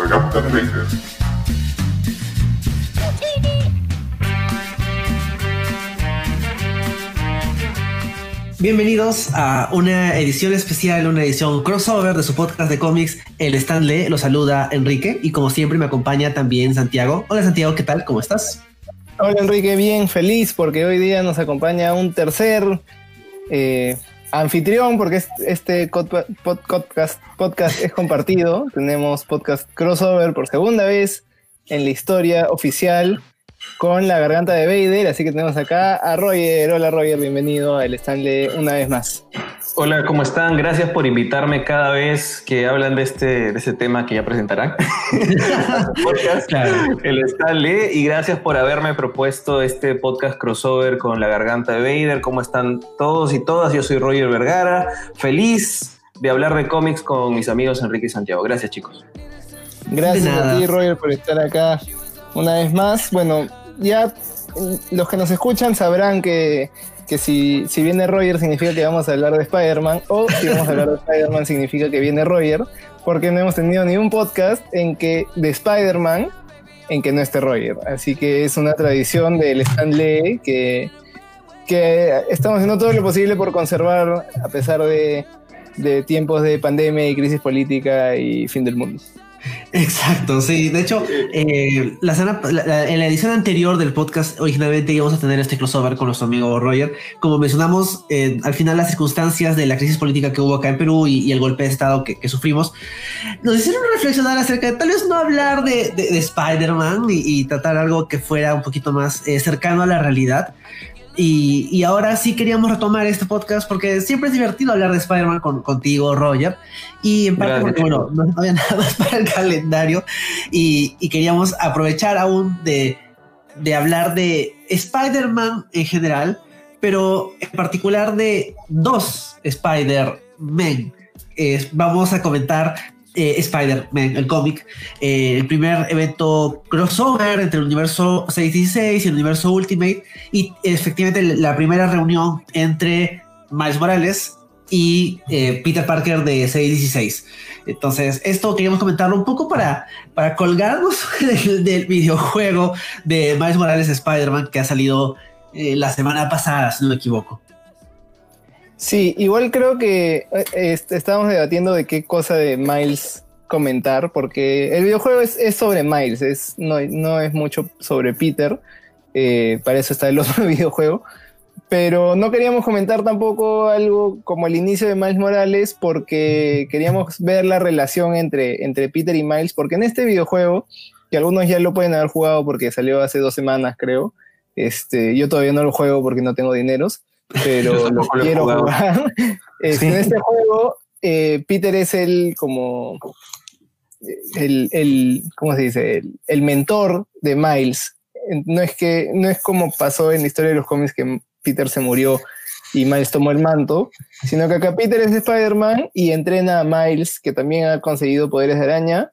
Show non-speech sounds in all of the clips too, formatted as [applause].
garganta de Vader. Bienvenidos a una edición especial, una edición crossover de su podcast de cómics, El Stanley. Lo saluda Enrique y como siempre me acompaña también Santiago. Hola Santiago, ¿qué tal? ¿Cómo estás? Hola Enrique, bien feliz porque hoy día nos acompaña un tercer eh, anfitrión porque este podcast, podcast es compartido. [laughs] Tenemos podcast crossover por segunda vez en la historia oficial con la garganta de Vader, así que tenemos acá a Roger. Hola Roger, bienvenido al Stanley una vez más. Hola, ¿cómo están? Gracias por invitarme cada vez que hablan de este, de este tema que ya presentarán. [laughs] El Stanley, y gracias por haberme propuesto este podcast crossover con la garganta de Vader. ¿Cómo están todos y todas? Yo soy Roger Vergara, feliz de hablar de cómics con mis amigos Enrique y Santiago. Gracias, chicos. Gracias a ti, Roger, por estar acá una vez más. Bueno, ya los que nos escuchan sabrán que, si, si, viene Roger significa que vamos a hablar de Spider-Man, o si vamos a hablar de Spider-Man significa que viene Roger, porque no hemos tenido ni un podcast en que de Spider-Man en que no esté Roger. Así que es una tradición del Stanley que, que estamos haciendo todo lo posible por conservar a pesar de, de tiempos de pandemia y crisis política y fin del mundo. Exacto, sí. De hecho, eh, la, en la edición anterior del podcast, originalmente íbamos a tener este crossover con nuestro amigo Roger. Como mencionamos, eh, al final las circunstancias de la crisis política que hubo acá en Perú y, el golpe de Estado que, sufrimos, nos hicieron reflexionar acerca de tal vez no hablar de, Spider-Man y, tratar algo que fuera un poquito más eh, cercano a la realidad. Y, ahora sí queríamos retomar este podcast porque siempre es divertido hablar de Spider-Man contigo, Roger. Y en parte porque, bueno, no había [laughs] nada más para el calendario y, queríamos aprovechar aún de, hablar de Spider-Man en general, pero en particular de dos Spider-Man. vamos a comentar eh, Spider-Man, el cómic, eh, el primer evento crossover entre el universo 616 y el universo Ultimate, y efectivamente la primera reunión entre Miles Morales y eh, Peter Parker de 616. Entonces, esto queríamos comentarlo un poco para, para colgarnos [laughs] del, videojuego de Miles Morales Spider-Man que ha salido la semana pasada, si no me equivoco. Sí, igual creo que eh, estábamos debatiendo de qué cosa de Miles comentar, porque el videojuego es, sobre Miles, es, no, es mucho sobre Peter, eh, para eso está el [laughs] otro videojuego, pero no queríamos comentar tampoco algo como el inicio de Miles Morales, porque queríamos ver la relación entre, entre Peter y Miles, porque en este videojuego, que algunos ya lo pueden haber jugado porque salió hace dos semanas, creo, este, yo todavía no lo juego porque no tengo dineros pero lo quiero jugar. [laughs] En este juego, eh, Peter es el como el, el ¿cómo se dice? El, mentor de Miles. No es que no es como pasó en la historia de los cómics que Peter se murió y Miles tomó el manto, sino que acá Peter es Spider-Man y entrena a Miles, que también ha conseguido poderes de araña,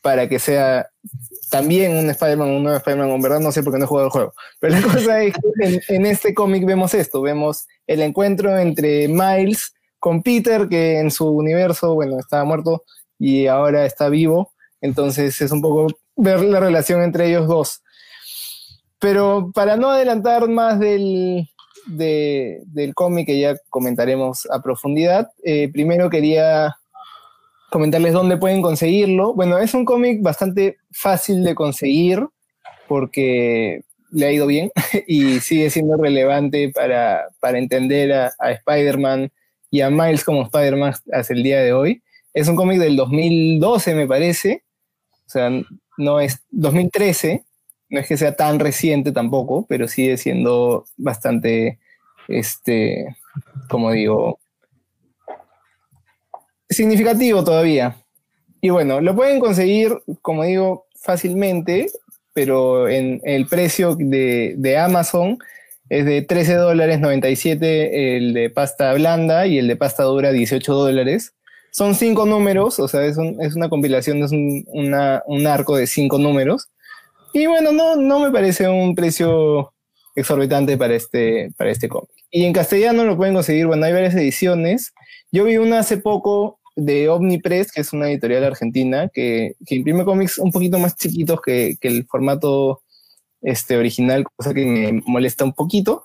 para que sea también un Spider-Man, un nuevo Spider-Man, en verdad no sé por qué no he jugado el juego. Pero la cosa es que en, este cómic vemos esto, vemos el encuentro entre Miles con Peter, que en su universo, bueno, estaba muerto y ahora está vivo. Entonces es un poco ver la relación entre ellos dos. Pero para no adelantar más del, del cómic que ya comentaremos a profundidad, eh, primero quería comentarles dónde pueden conseguirlo. Bueno, es un cómic bastante fácil de conseguir porque le ha ido bien [laughs] y sigue siendo relevante para, entender a, Spider-Man y a Miles como Spider-Man hasta el día de hoy. Es un cómic del 2012, me parece. O sea, no es 2013, no es que sea tan reciente tampoco, pero sigue siendo bastante, este, como digo, significativo todavía. Y bueno, lo pueden conseguir, como digo, fácilmente, pero en el precio de, Amazon es de 13 dólares 97 el de pasta blanda y el de pasta dura 18 dólares. Son cinco números, o sea, es, una compilación, es un, un, arco de cinco números. Y bueno, no, no me parece un precio exorbitante para este, para este cómic. Y en castellano lo pueden conseguir, bueno, hay varias ediciones. Yo vi una hace poco de Omnipress, que es una editorial argentina que, imprime cómics un poquito más chiquitos que, el formato este, original, cosa que me molesta un poquito.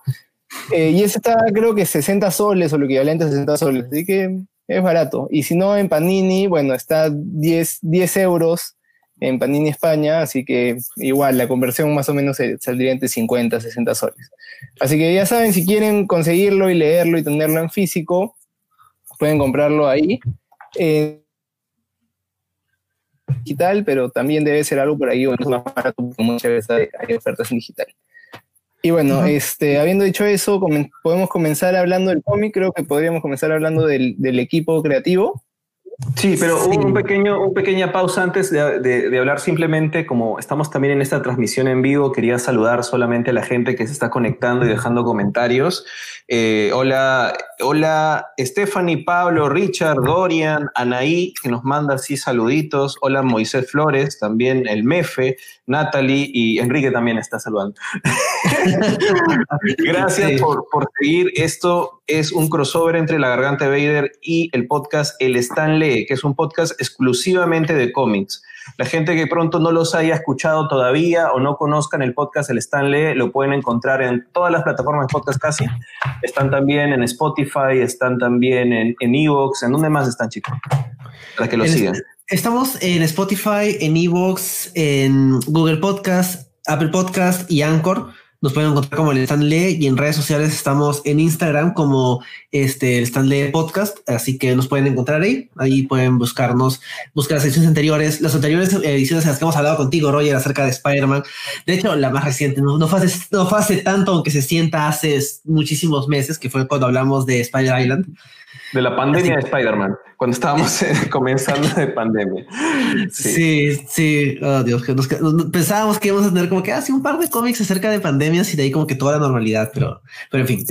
Eh, y ese está, creo que 60 soles o lo equivalente a 60 soles, así que es barato. Y si no, en Panini, bueno, está 10, 10 euros en Panini España, así que igual la conversión más o menos saldría entre 50 60 soles. Así que ya saben, si quieren conseguirlo y leerlo y tenerlo en físico, pueden comprarlo ahí. Eh, digital, pero también debe ser algo por ahí, o es más barato, porque muchas veces hay, ofertas en digital. Y bueno, este, habiendo dicho eso, podemos comenzar hablando del cómic, creo que podríamos comenzar hablando del, del equipo creativo. Sí, pero Un, pequeño, un pequeña pausa antes de, hablar simplemente, como estamos también en esta transmisión en vivo, quería saludar solamente a la gente que se está conectando y dejando comentarios. Eh, hola, hola Stephanie, Pablo, Richard, Dorian, Anaí, que nos manda así saluditos. Hola Moisés Flores, también el Mefe, Natalie y Enrique también está saludando. [laughs] Gracias por, por seguir. Esto es un crossover entre La Garganta de Vader y el podcast El Stanley, que es un podcast exclusivamente de cómics. La gente que pronto no los haya escuchado todavía o no conozcan el podcast El Stanley, lo pueden encontrar en todas las plataformas de podcast casi. Están también en Spotify, están también en Evox. ¿En, dónde más están, chicos? Para que lo sigan. Estamos en Spotify, en Evox, en Google Podcast, Apple Podcast y Anchor. Nos pueden encontrar como el Stanley y en redes sociales estamos en Instagram como este el Stanley Podcast, así que nos pueden encontrar ahí. Ahí pueden buscarnos, buscar las ediciones anteriores, las anteriores ediciones en las que hemos hablado contigo, Roger, acerca de Spider-Man. De hecho, la más reciente, no, no, fue hace, no fue hace tanto, aunque se sienta hace muchísimos meses, que fue cuando hablamos de Spider Island. De la pandemia de Spider-Man, cuando estábamos [laughs] comenzando de pandemia. Sí, sí, oh, Dios, que pensábamos que íbamos a tener como que así ah, un par de cómics acerca de pandemias y de ahí como que toda la normalidad, pero, pero en fin.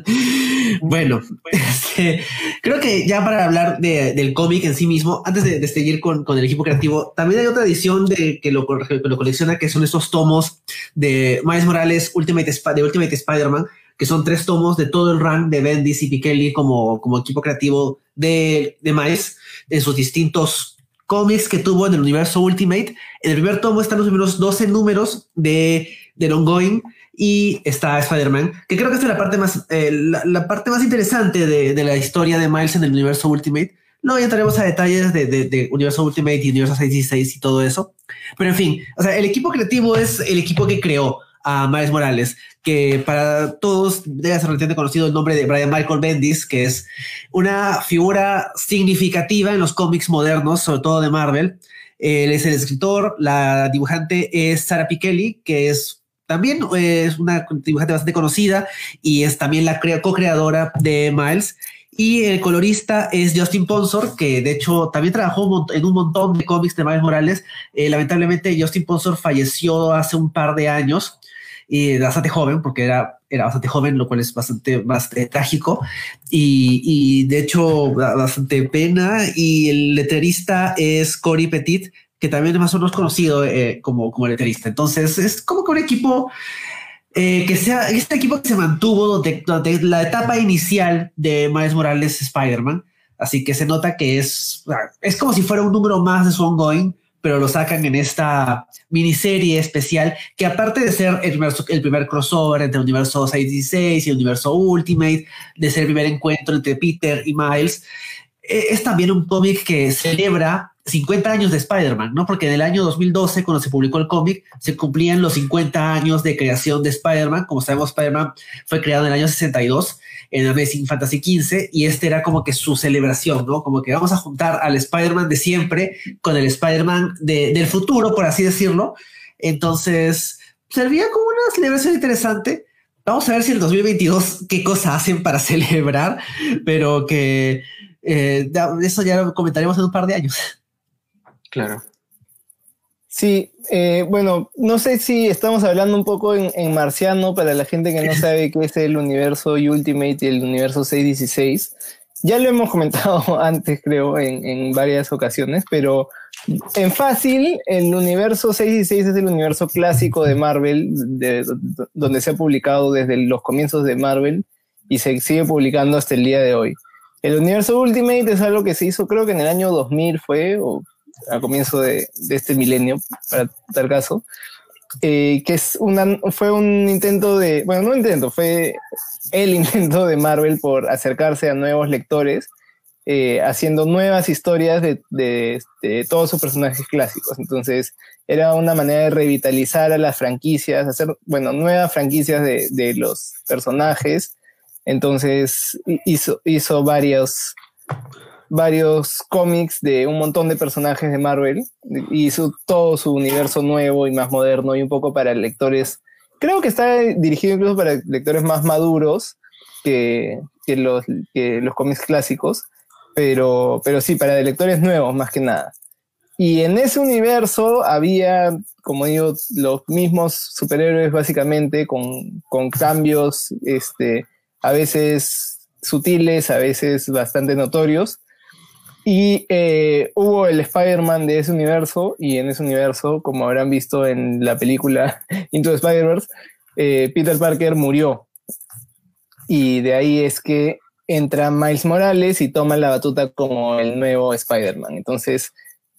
[laughs] bueno, este, creo que ya para hablar del cómic en sí mismo, antes de, seguir con, el equipo creativo, también hay otra edición de que lo, lo colecciona, que son estos tomos de Miles Morales Ultimate, de Ultimate Spider-Man que son tres tomos de todo el run de Bendis y Pikeli como, como equipo creativo de, de Miles en sus distintos cómics que tuvo en el universo Ultimate. En el primer tomo están los primeros 12 números de, del ongoing y está Spider-Man, que creo que es la parte más, eh, la, parte más interesante de, de, la historia de Miles en el universo Ultimate. No entraremos a detalles de, de, Universo Ultimate y Universo 66 y todo eso. Pero en fin, o sea, el equipo creativo es el equipo que creó a Miles Morales, que para todos debe ser relativamente conocido el nombre de Brian Michael Bendis, que es una figura significativa en los cómics modernos, sobre todo de Marvel. Él es el escritor, la dibujante es Sarah Pikeli, que es también es una dibujante bastante conocida y es también la co-creadora de Miles. Y el colorista es Justin Ponsor, que de hecho también trabajó en un montón de cómics de Miles Morales. Eh, lamentablemente Justin Ponsor falleció hace un par de años y bastante joven, porque era, era bastante joven, lo cual es bastante, más trágico y, y, de hecho bastante pena. Y el letrerista es Cory Petit, que también es más o menos conocido eh, como, como letrerista. Entonces es como que un equipo eh, que sea este equipo que se mantuvo durante, la etapa inicial de Miles Morales Spider-Man. Así que se nota que es, es como si fuera un número más de su ongoing, pero lo sacan en esta miniserie especial que aparte de ser el primer, el primer crossover entre el universo 616 y el universo Ultimate, de ser el primer encuentro entre Peter y Miles, e, es también un cómic que celebra 50 años de Spider-Man, ¿no? Porque en el año 2012, cuando se publicó el cómic, se cumplían los 50 años de creación de Spider-Man. Como sabemos, Spider-Man fue creado en el año 62 en Amazing Fantasy XV y este era como que su celebración, ¿no? Como que vamos a juntar al Spider-Man de siempre con el Spider-Man del futuro, por así decirlo. Entonces, servía como una celebración interesante. Vamos a ver si el 2022 qué cosa hacen para celebrar, pero que eh, eso ya lo comentaremos en un par de años. Claro. Sí, eh, bueno, no sé si estamos hablando un poco en, marciano para la gente que no sabe qué es el universo Ultimate y el universo 616. Ya lo hemos comentado [laughs] antes, creo, en, varias ocasiones, pero en fácil, el universo 616 es el universo clásico de Marvel, donde se ha publicado desde los comienzos de Marvel y se sigue publicando hasta el día de hoy. El universo Ultimate es algo que se hizo creo que en el año 2000 fue, o a comienzo de, de este milenio, para tal caso, eh, que es una, fue un intento de, bueno, no intento, fue el [laughs] intento de Marvel por acercarse a nuevos lectores, eh, haciendo nuevas historias de, de, de, todos sus personajes clásicos. Entonces, era una manera de revitalizar a las franquicias, hacer, bueno, nuevas franquicias de, de los personajes. Entonces, hizo, hizo varios, varios cómics de un montón de personajes de Marvel. Hizo todo su universo nuevo y más moderno y un poco para lectores. Creo que está dirigido incluso para lectores más maduros que, que los, que los cómics clásicos, pero, pero sí, para lectores nuevos más que nada. Y en ese universo había, como digo, los mismos superhéroes básicamente con, con cambios, este, a veces sutiles, a veces bastante notorios, y eh, hubo el Spider-Man de ese universo, y en ese universo, como habrán visto en la película [laughs] Into the Spider-Verse, eh, Peter Parker murió. Y de ahí es que entra Miles Morales y toma la batuta como el nuevo Spider-Man. Entonces,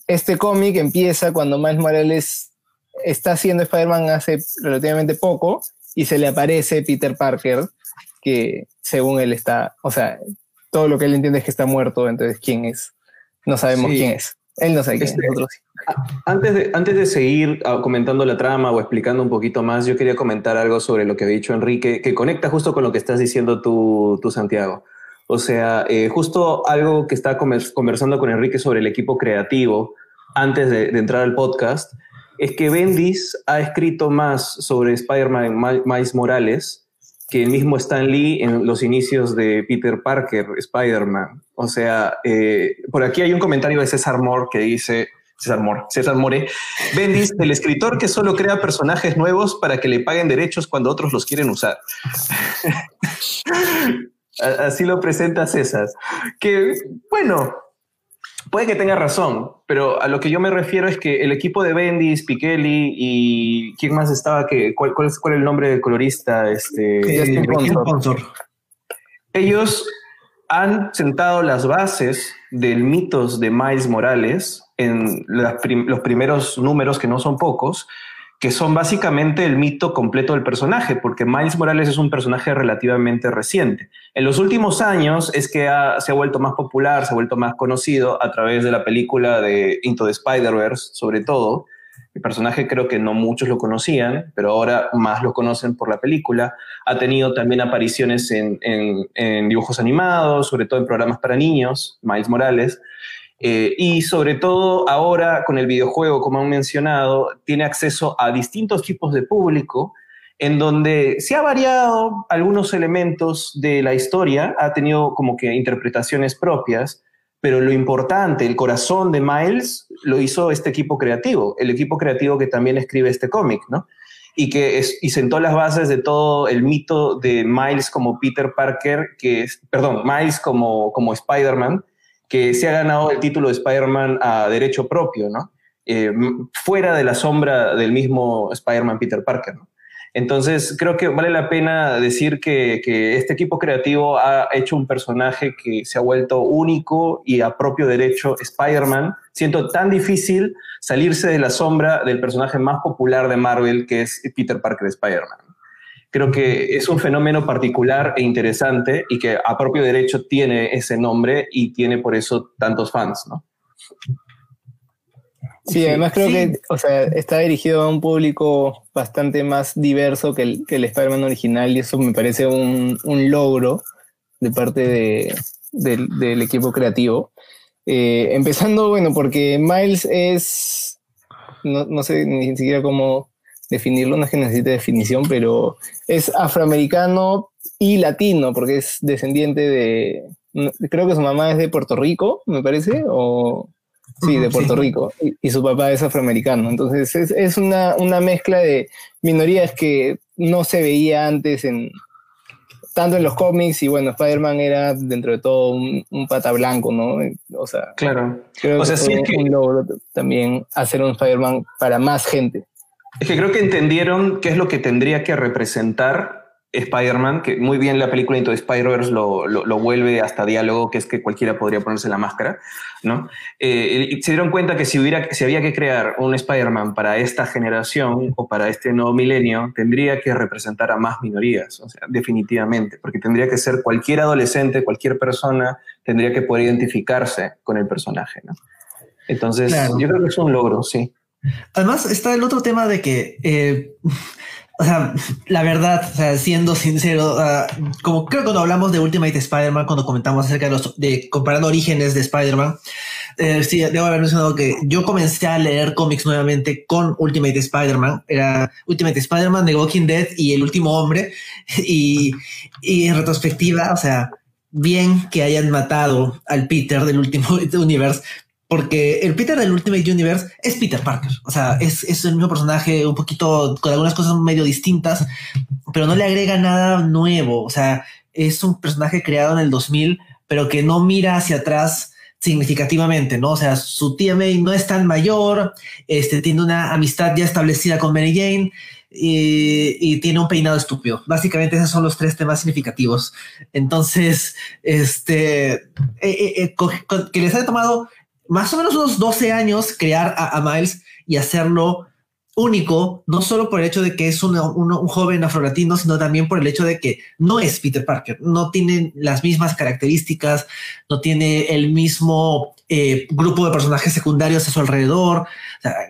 este cómic empieza cuando Miles Morales está haciendo Spider-Man hace relativamente poco y se le aparece Peter Parker, que según él está, o sea, todo lo que él entiende es que está muerto, entonces ¿quién es? No sabemos sí. quién es. Él no sabe quién este, es, nosotros. Antes de, antes de seguir uh, comentando la trama o explicando un poquito más, yo quería comentar algo sobre lo que ha dicho Enrique, que conecta justo con lo que estás diciendo tú, tú Santiago. O sea, eh, justo algo que estaba conversando con Enrique sobre el equipo creativo antes de, de entrar al podcast, es que Bendis ha escrito más sobre Spider-Man Miles Morales que el mismo Stan Lee en los inicios de Peter Parker, Spider-Man. O sea, eh, por aquí hay un comentario de César Moore que dice, César Moore, César More, Bendis, el escritor que solo crea personajes nuevos para que le paguen derechos cuando otros los quieren usar. [laughs] Así lo presenta César. Que, bueno, puede que tenga razón, pero a lo que yo me refiero es que el equipo de Bendis, Pikeli y quién más estaba, que, ¿cuál, cuál, es, cuál es el nombre del colorista? Este, sponsor. Ellos han sentado las bases del mitos de Miles Morales en prim los primeros números, que no son pocos, que son básicamente el mito completo del personaje, porque Miles Morales es un personaje relativamente reciente. En los últimos años es que se ha vuelto más popular, se ha vuelto más conocido a través de la película de Into the Spider-Verse, sobre todo. El personaje creo que no muchos lo conocían, pero ahora más lo conocen por la película. Ha tenido también apariciones en dibujos animados, sobre todo en programas para niños, Miles Morales. Eh, y sobre todo ahora con el videojuego, como han mencionado, tiene acceso a distintos tipos de público en donde se ha variado algunos elementos de la historia, ha tenido como que interpretaciones propias, pero lo importante, el corazón de Miles, lo hizo este equipo creativo, el equipo creativo que también escribe este cómic, ¿no? Y que es, y sentó las bases de todo el mito de Miles como Peter Parker, que es, perdón, Miles como, como Spider-Man, que se ha ganado el título de Spider-Man a derecho propio, ¿no? Eh, fuera de la sombra del mismo Spider-Man Peter Parker, ¿no? Entonces, creo que vale la pena decir que, que, este equipo creativo ha hecho un personaje que se ha vuelto único y a propio derecho Spider-Man, siendo tan difícil salirse de la sombra del personaje más popular de Marvel, que es Peter Parker Spider-Man creo que es un fenómeno particular e interesante y que a propio derecho tiene ese nombre y tiene por eso tantos fans, ¿no? Sí, además creo sí. que o sea, está dirigido a un público bastante más diverso que el, que el Spider-Man original y eso me parece un, un logro de parte de, de, del equipo creativo. Eh, empezando, bueno, porque Miles es, no, no sé ni siquiera cómo definirlo, no es que necesite definición, pero es afroamericano y latino, porque es descendiente de, creo que su mamá es de Puerto Rico, me parece, o sí, de Puerto sí. Rico, y, y, su papá es afroamericano. Entonces es, es una, una, mezcla de minorías que no se veía antes en tanto en los cómics y bueno, Spider-Man era dentro de todo un, un, pata blanco, ¿no? O sea, claro. creo o sea, que sí es que... un logro también hacer un Spider-Man para más gente. Es que creo que entendieron qué es lo que tendría que representar Spider-Man, que muy bien la película Into the Spider-Verse lo, lo, vuelve hasta diálogo, que es que cualquiera podría ponerse la máscara, ¿no? Eh, y se dieron cuenta que si, hubiera, si había que crear un Spider-Man para esta generación o para este nuevo milenio, tendría que representar a más minorías, o sea, definitivamente, porque tendría que ser cualquier adolescente, cualquier persona, tendría que poder identificarse con el personaje, ¿no? Entonces, yo creo que es un logro, sí. Además, está el otro tema de que... Eh, o sea, la verdad, siendo sincero, como creo que cuando hablamos de Ultimate Spider-Man, cuando comentamos acerca de los, de comparando orígenes de Spider-Man, eh, sí, debo haber mencionado que yo comencé a leer cómics nuevamente con Ultimate Spider-Man. Era Ultimate Spider-Man, The Walking Dead y El Último Hombre. Y, y en retrospectiva, o sea, bien que hayan matado al Peter del último [laughs] universo, porque el Peter del Ultimate Universe es Peter Parker. O sea, es, es, el mismo personaje, un poquito con algunas cosas medio distintas, pero no le agrega nada nuevo. O sea, es un personaje creado en el 2000, pero que no mira hacia atrás significativamente, ¿no? O sea, su tía May no es tan mayor, este, tiene una amistad ya establecida con Mary Jane y, tiene un peinado estúpido. Básicamente esos son los tres temas significativos. Entonces, este, eh, eh, eh, que les haya tomado más o menos unos 12 años crear a, Miles y hacerlo único, no solo por el hecho de que es un, joven afrolatino, sino también por el hecho de que no es Peter Parker, no tiene las mismas características, no tiene el mismo eh, grupo de personajes secundarios a su alrededor.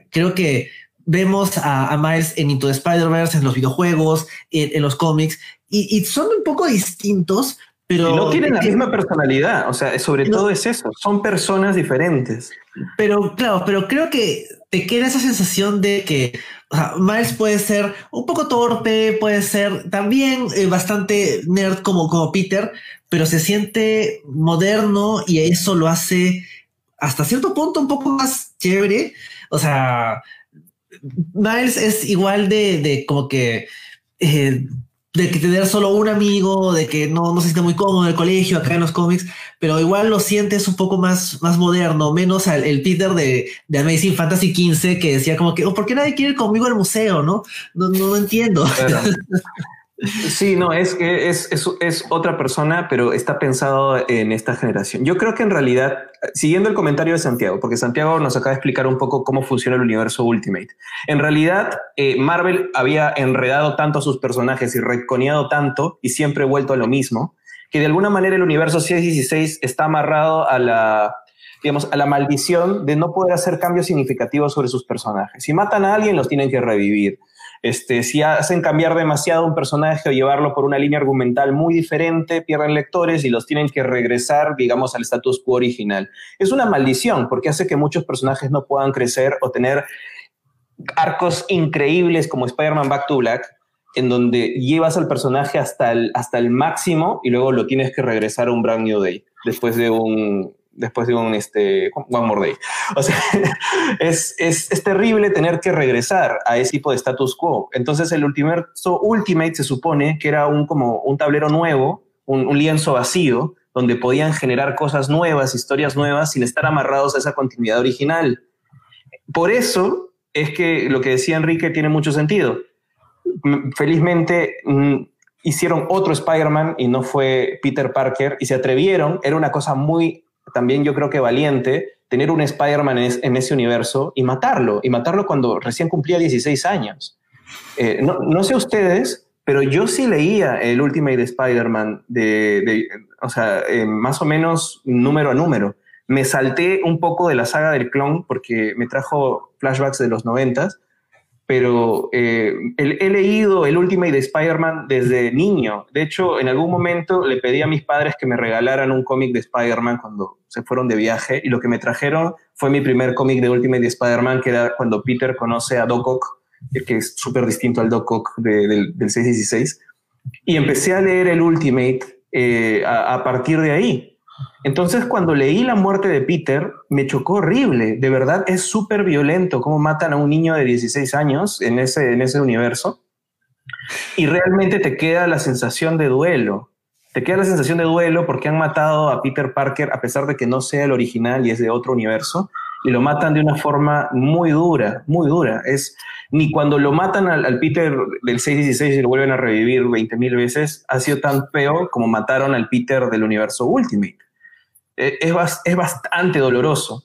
creo que vemos a, Miles en Into the Spider-Verse, en los videojuegos, en, los cómics, y, son un poco distintos, pero, no tienen la misma personalidad, o sea, sobre todo es eso, son personas diferentes. Pero claro, pero creo que te queda esa sensación de que Miles puede ser un poco torpe, puede ser también eh, bastante nerd como, como Peter, pero se siente moderno y eso lo hace hasta cierto punto un poco más chévere. O sea, Miles es igual de, de como que eh, de que tener solo un amigo, de que no, no se siente muy cómodo en el colegio, acá en los cómics, pero igual lo sientes un poco más, más moderno, menos al, el Peter de, de Amazing Fantasy XV que decía como que, oh, ¿por qué nadie quiere ir conmigo al museo? No, no, no entiendo. [laughs] Sí, no, es que es, otra persona, pero está pensado en esta generación. Yo creo que en realidad, siguiendo el comentario de Santiago, porque Santiago nos acaba de explicar un poco cómo funciona el universo Ultimate. En realidad, eh, Marvel había enredado tanto a sus personajes y reconeado tanto y siempre vuelto a lo mismo, que de alguna manera el universo 616 está amarrado a la, digamos, a la maldición de no poder hacer cambios significativos sobre sus personajes. Si matan a alguien, los tienen que revivir. Este, si hacen cambiar demasiado un personaje o llevarlo por una línea argumental muy diferente, pierden lectores y los tienen que regresar, digamos, al status quo original. Es una maldición porque hace que muchos personajes no puedan crecer o tener arcos increíbles como Spider-Man Back to Black, en donde llevas al personaje hasta el, hasta el máximo y luego lo tienes que regresar a un Brand New Day después de un, después de un este, One More Day. O sea, [laughs] es, es, es, terrible tener que regresar a ese tipo de status quo. Entonces el Ultimate, Ultimate se supone que era un, como un tablero nuevo, un, un, lienzo vacío, donde podían generar cosas nuevas, historias nuevas, sin estar amarrados a esa continuidad original. Por eso es que lo que decía Enrique tiene mucho sentido. Felizmente mm, hicieron otro Spider-Man y no fue Peter Parker y se atrevieron, era una cosa muy también yo creo que valiente tener un Spider-Man en, ese universo y matarlo, y matarlo cuando recién cumplía 16 años. Eh, no, sé ustedes, pero yo sí leía el Ultimate Spider-Man de, o sea, eh, más o menos número a número. Me salté un poco de la saga del clon porque me trajo flashbacks de los noventas pero eh, he, leído el Ultimate de Spider-Man desde niño. De hecho, en algún momento le pedí a mis padres que me regalaran un cómic de Spider-Man cuando se fueron de viaje y lo que me trajeron fue mi primer cómic de Ultimate de Spider-Man, que era cuando Peter conoce a Doc Ock, que es súper distinto al Doc Ock del, 616. Y empecé a leer el Ultimate eh, a partir de ahí. Entonces, cuando leí la muerte de Peter, me chocó horrible. De verdad, es súper violento cómo matan a un niño de 16 años en ese, en ese universo. Y realmente te queda la sensación de duelo. Te queda la sensación de duelo porque han matado a Peter Parker a pesar de que no sea el original y es de otro universo. y lo matan de una forma muy dura, muy dura. Es ni cuando lo matan al, Peter del 616 y lo vuelven a revivir 20.000 veces, ha sido tan feo como mataron al Peter del universo Ultimate. E, es, es bastante doloroso.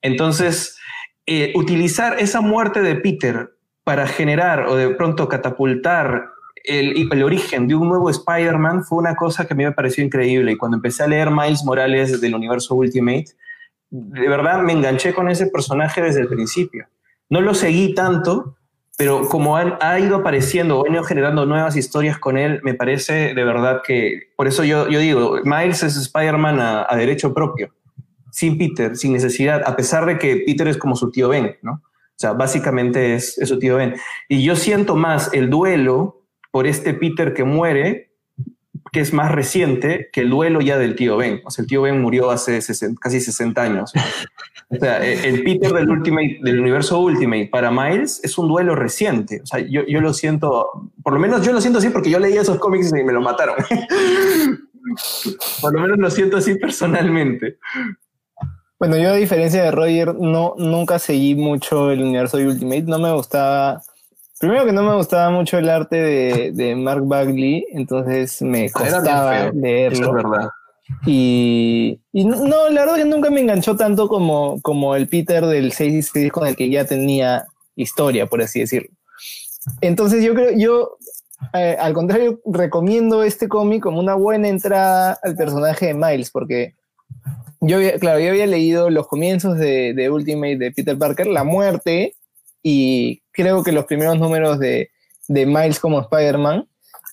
Entonces, eh, utilizar esa muerte de Peter para generar o de pronto catapultar el, el origen de un nuevo Spider-Man fue una cosa que a mí me pareció increíble. Y cuando empecé a leer Miles Morales del universo Ultimate, de verdad me enganché con ese personaje desde el principio. No lo seguí tanto, pero como ha, ido apareciendo o ha ido generando nuevas historias con él, me parece de verdad que, por eso yo, yo digo, Miles es Spider-Man a, a, derecho propio, sin Peter, sin necesidad, a pesar de que Peter es como su tío Ben, ¿no? O sea, básicamente es, es su tío Ben. Y yo siento más el duelo por este Peter que muere, que es más reciente que el duelo ya del tío Ben. O sea, el tío Ben murió hace casi 60 años. O sea, e, el Peter del, Ultimate, del universo Ultimate para Miles es un duelo reciente. O sea, yo, yo lo siento, por lo menos yo lo siento así porque yo leí esos cómics y me lo mataron. por lo menos lo siento así personalmente. Bueno, yo a diferencia de Roger, no, nunca seguí mucho el universo de Ultimate. No me gustaba. Primero que no me gustaba mucho el arte de, de Mark Bagley, entonces me costaba leerlo. es verdad. Y, no, la verdad que nunca me enganchó tanto como, como el Peter del 6 con el que ya tenía historia, por así decirlo. Entonces yo creo, yo eh, al contrario, recomiendo este cómic como una buena entrada al personaje de Miles, porque yo había, claro, yo había leído los comienzos de, de Ultimate de Peter Parker, la muerte, y creo que los primeros números de, de Miles como Spider-Man,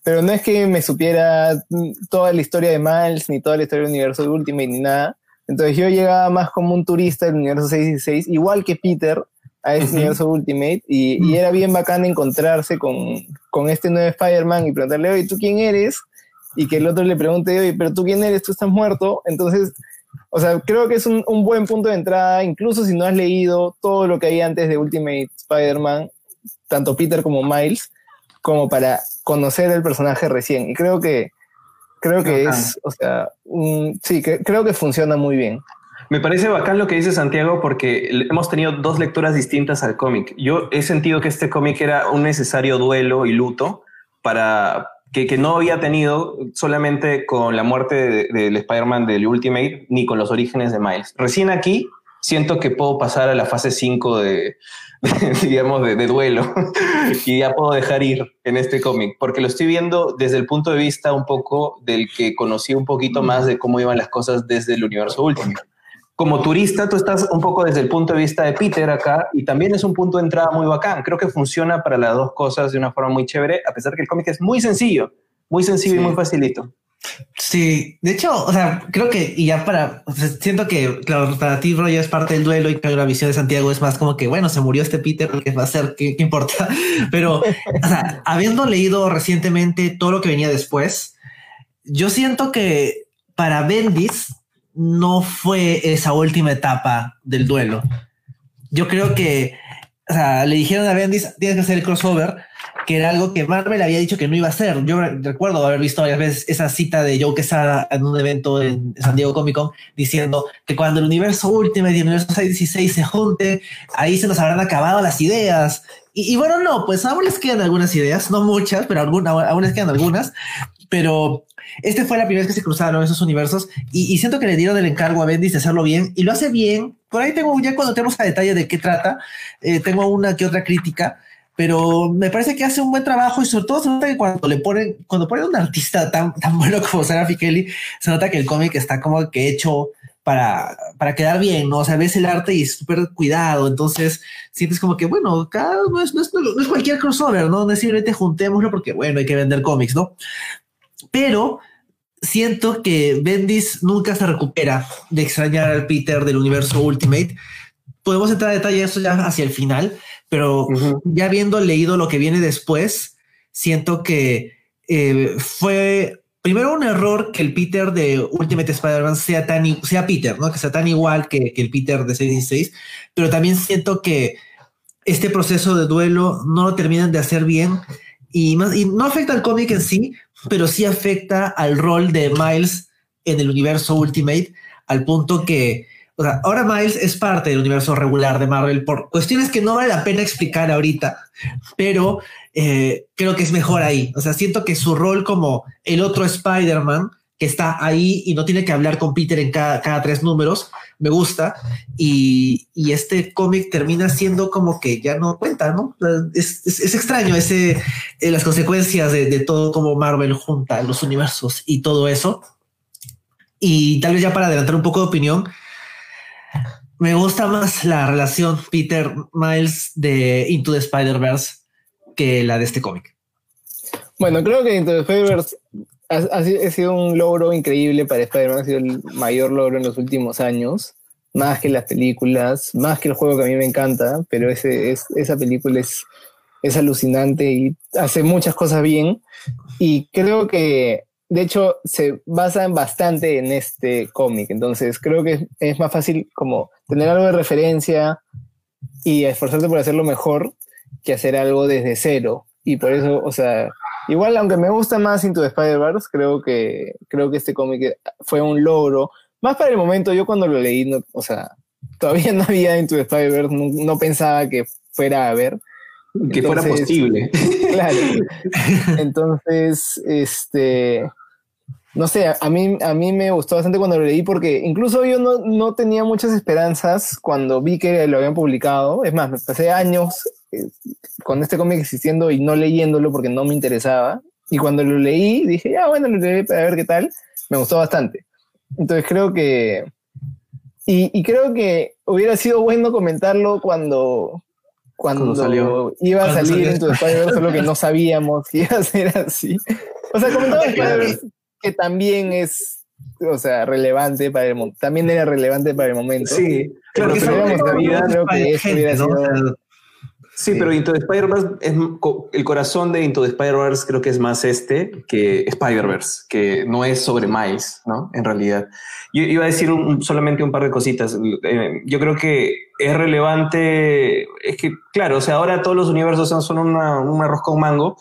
pero no es que me supiera toda la historia de Miles, ni toda la historia del universo de Ultimate, ni nada. Entonces yo llegaba más como un turista del universo 616, igual que Peter, a ese universo Ultimate, y, y, era bien bacán encontrarse con, con este nuevo Spider-Man y preguntarle, oye, ¿tú quién eres? Y que el otro le pregunte, oye, pero tú quién eres, tú estás muerto. Entonces, o sea, creo que es un, un buen punto de entrada, incluso si no has leído todo lo que hay antes de Ultimate Spider-Man, tanto Peter como Miles, como para conocer el personaje recién. Y creo que, creo que es, o sea, sí, que, creo que funciona muy bien. Me parece bacán lo que dice Santiago porque hemos tenido dos lecturas distintas al cómic. Yo he sentido que este cómic era un necesario duelo y luto para que, no había tenido solamente con la muerte del Spider-Man del Ultimate ni con los orígenes de Miles. Recién aquí siento que puedo pasar a la fase 5 de, [laughs] digamos, de, duelo [laughs] y ya puedo dejar ir en este cómic, porque lo estoy viendo desde el punto de vista un poco del que conocí un poquito más de cómo iban las cosas desde el universo último. Como turista, tú estás un poco desde el punto de vista de Peter acá y también es un punto de entrada muy bacán. Creo que funciona para las dos cosas de una forma muy chévere, a pesar que el cómic es muy sencillo, muy sencillo y muy facilito. Sí, de hecho, o sea, creo que, y ya para, siento que, claro, para ti, Roger, es parte del duelo y que la visión de Santiago es más como que, bueno, se murió este Peter, ¿qué va a ser? ¿Qué, importa? [laughs] Pero, o sea, habiendo leído recientemente todo lo que venía después, yo siento que para Bendis no fue esa última etapa del duelo. Yo creo que, o sea, le dijeron a Bendis, tienes que hacer el crossover, que era algo que Marvel había dicho que no iba a hacer. Yo recuerdo haber visto varias veces esa cita de Joe Quesada en un evento en San Diego Comic Con diciendo que cuando el universo Ultimate y el universo 616 se junten, ahí se nos habrán acabado las ideas. Y, bueno, no, pues aún les quedan algunas ideas, no muchas, pero aún les quedan algunas. Pero este fue la primera vez que se cruzaron esos universos y, siento que le dieron el encargo a Bendis de hacerlo bien y lo hace bien. Por ahí tengo, ya cuando tenemos a detalle de qué trata, eh, tengo una que otra crítica pero me parece que hace un buen trabajo y sobre todo se nota que cuando le ponen, cuando ponen un artista tan, tan bueno como Sarah Fichelli, se nota que el cómic está como que hecho para, para quedar bien, ¿no? O sea, ves el arte y es súper cuidado, entonces sientes como que, bueno, cada no es, no es, no es cualquier crossover, ¿no? No es simplemente juntémoslo porque, bueno, hay que vender cómics, ¿no? Pero siento que Bendis nunca se recupera de extrañar al Peter del universo Ultimate. Podemos entrar a detalle eso ya hacia el final, pero ya habiendo leído lo que viene después, siento que eh, fue primero un error que el Peter de Ultimate Spider-Man sea tan sea Peter, ¿no? Que sea tan igual que, el Peter de 616, pero también siento que este proceso de duelo no lo terminan de hacer bien y, más, y no afecta al cómic en sí, pero sí afecta al rol de Miles en el universo Ultimate, al punto que O sea, ahora Miles es parte del universo regular de Marvel por cuestiones que no vale la pena explicar ahorita, pero eh, creo que es mejor ahí. O sea, siento que su rol como el otro Spider-Man que está ahí y no tiene que hablar con Peter en cada, cada tres números, me gusta. Y, y este cómic termina siendo como que ya no cuenta, ¿no? Es, es, extraño ese, eh, las consecuencias de, de, todo como Marvel junta los universos y todo eso. Y tal vez ya para adelantar un poco de opinión, me gusta más la relación Peter Miles de Into the Spider-Verse que la de este cómic. Bueno, creo que Into the Spider-Verse ha, ha, sido un logro increíble para Spider-Man, ha sido el mayor logro en los últimos años, más que las películas, más que el juego que a mí me encanta, pero ese, es, esa película es, es alucinante y hace muchas cosas bien. Y creo que, de hecho, se basan bastante en este cómic, entonces creo que es, es más fácil como tener algo de referencia y esforzarte por hacerlo mejor que hacer algo desde cero. Y por eso, o sea, igual aunque me gusta más Into the Spider-Verse, creo que, creo que este cómic fue un logro. Más para el momento, yo cuando lo leí, no, o sea, todavía [laughs] no había Into the Spider-Verse, no, no, pensaba que fuera a haber. Que Entonces, fuera posible. [laughs] Claro. [laughs] Entonces, este, no sé, a mí, a mí me gustó bastante cuando lo leí porque incluso yo no, no tenía muchas esperanzas cuando vi que lo habían publicado. Es más, me pasé años con este cómic existiendo y no leyéndolo porque no me interesaba. Y cuando lo leí, dije, ya, bueno, lo leí para ver qué tal. Me gustó bastante. Entonces creo que... Y, y creo que hubiera sido bueno comentarlo cuando, cuando, salió. iba a salir en tu Spider-Verse, solo que no sabíamos que iba a ser así. O sea, comentaba Spider-Verse que también es, o sea, relevante para el momento. También era relevante para el momento. Sí, claro, pero, pero pero Navidad, creo que eso hubiera sido. Sí, pero Into the Spider-Verse es el corazón de Into the Spider-Verse creo que es más este que Spider-Verse, que no es sobre Miles, ¿no? En realidad. Yo iba a decir un, solamente un par de cositas. Eh, yo creo que es relevante, es que, claro, o sea, ahora todos los universos son, son una, un arroz con mango,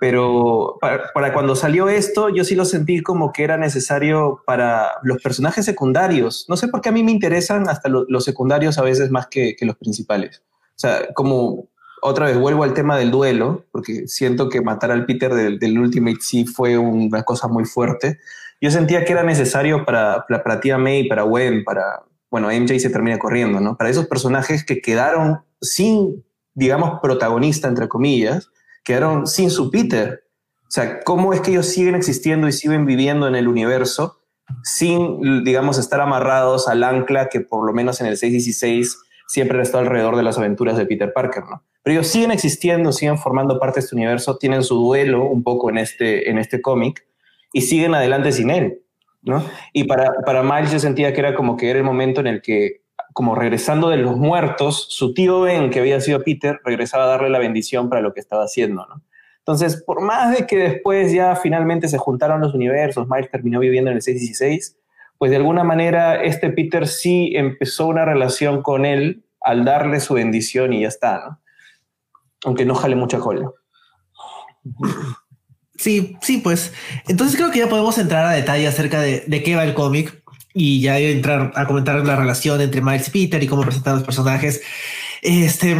pero para, para, cuando salió esto, yo sí lo sentí como que era necesario para los personajes secundarios. No sé por qué a mí me interesan hasta lo, los secundarios a veces más que, que los principales. O sea, como otra vez vuelvo al tema del duelo, porque siento que matar al Peter del, del Ultimate sí fue una cosa muy fuerte. Yo sentía que era necesario para, para, para Tía May, para Gwen, para, bueno, MJ se termina corriendo, ¿no? Para esos personajes que quedaron sin, digamos, protagonista, entre comillas, quedaron sin su Peter. O sea, ¿cómo es que ellos siguen existiendo y siguen viviendo en el universo sin, digamos, estar amarrados al ancla que por lo menos en el 616 siempre está alrededor de las aventuras de Peter Parker, ¿no? Pero ellos siguen existiendo, siguen formando parte de este universo, tienen su duelo un poco en este, en este cómic y siguen adelante sin él, ¿no? Y para, para Miles yo sentía que era como que era el momento en el que, como regresando de los muertos, su tío Ben, que había sido Peter, regresaba a darle la bendición para lo que estaba haciendo, ¿no? Entonces, por más de que después ya finalmente se juntaron los universos, Miles terminó viviendo en el 616, pues de alguna manera este Peter sí empezó una relación con él al darle su bendición y ya está, ¿no? Aunque no jale mucha cola. Sí, sí, pues. Entonces creo que ya podemos entrar a detalle acerca de, de qué va el cómic y ya entrar a comentar la relación entre Miles y Peter y cómo presentan los personajes. Este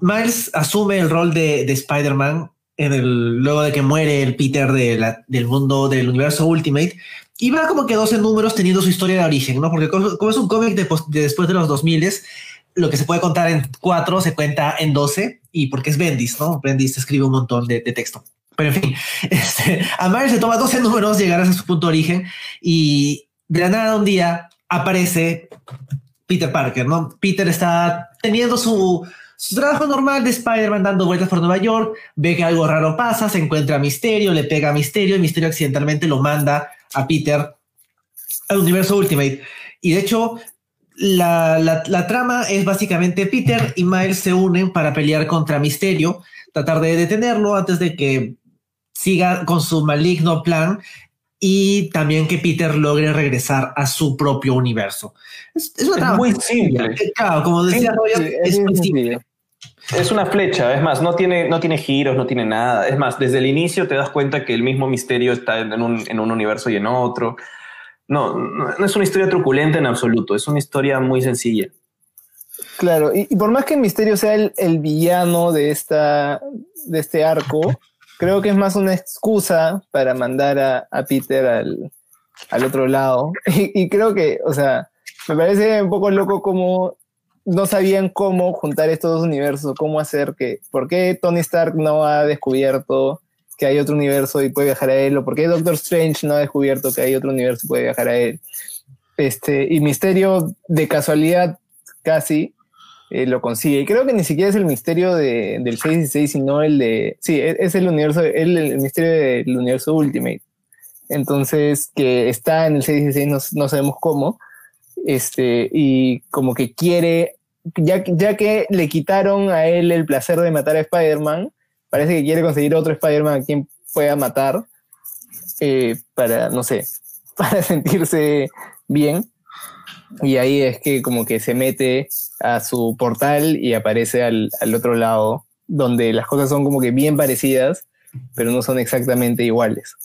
Miles asume el rol de, de Spider-Man en el, luego de que muere el Peter de del mundo del universo Ultimate y va como que 12 números teniendo su historia de origen, ¿no? Porque como, es un cómic de, de, después de los 2000 lo que se puede contar en 4 se cuenta en 12 y porque es Bendis, ¿no? Bendis escribe un montón de, texto. Pero en fin, [laughs] este, a Miles se toma 12 números llegar a su punto de origen y de la nada un día aparece Peter Parker, ¿no? Peter está teniendo su, su trabajo normal de Spider-Man dando vueltas por Nueva York, ve que algo raro pasa, se encuentra a Misterio, le pega a Misterio y Misterio accidentalmente lo manda a Peter al universo Ultimate. Y de hecho, la, la, la, trama es básicamente Peter y Miles se unen para pelear contra Misterio, tratar de detenerlo antes de que siga con su maligno plan y también que Peter logre regresar a su propio universo. Es, es una trama muy simple. Claro, como decía sí, Roger, sí, es, es, muy simple. Es una flecha, es más, no tiene, no tiene giros, no tiene nada. Es más, desde el inicio te das cuenta que el mismo misterio está en un, en un universo y en otro. No, no, es una historia truculenta en absoluto, es una historia muy sencilla. Claro, y, por más que Misterio sea el, villano de, esta, de este arco, creo que es más una excusa para mandar a, Peter al, otro lado. [laughs] Y, creo que, o sea, me parece un poco loco como no sabían cómo juntar estos dos universos, cómo hacer que, por qué Tony Stark no ha descubierto que hay otro universo y puede viajar a él, o por qué Doctor Strange no ha descubierto que hay otro universo y puede viajar a él. Este, y Misterio, de casualidad casi, eh, lo consigue. Y creo que ni siquiera es el misterio de, del 616, sino el de. Sí, e, es, el universo, el, el, misterio del universo Ultimate. Entonces, que está en el 616, no, no sabemos cómo. Este, y como que quiere, ya, ya que le quitaron a él el placer de matar a Spider-Man, parece que quiere conseguir otro Spider-Man a quien pueda matar eh, para, no sé, [laughs] para sentirse bien. Y ahí es que como que se mete a su portal y aparece al, al otro lado, donde las cosas son como que bien parecidas, pero no son exactamente iguales.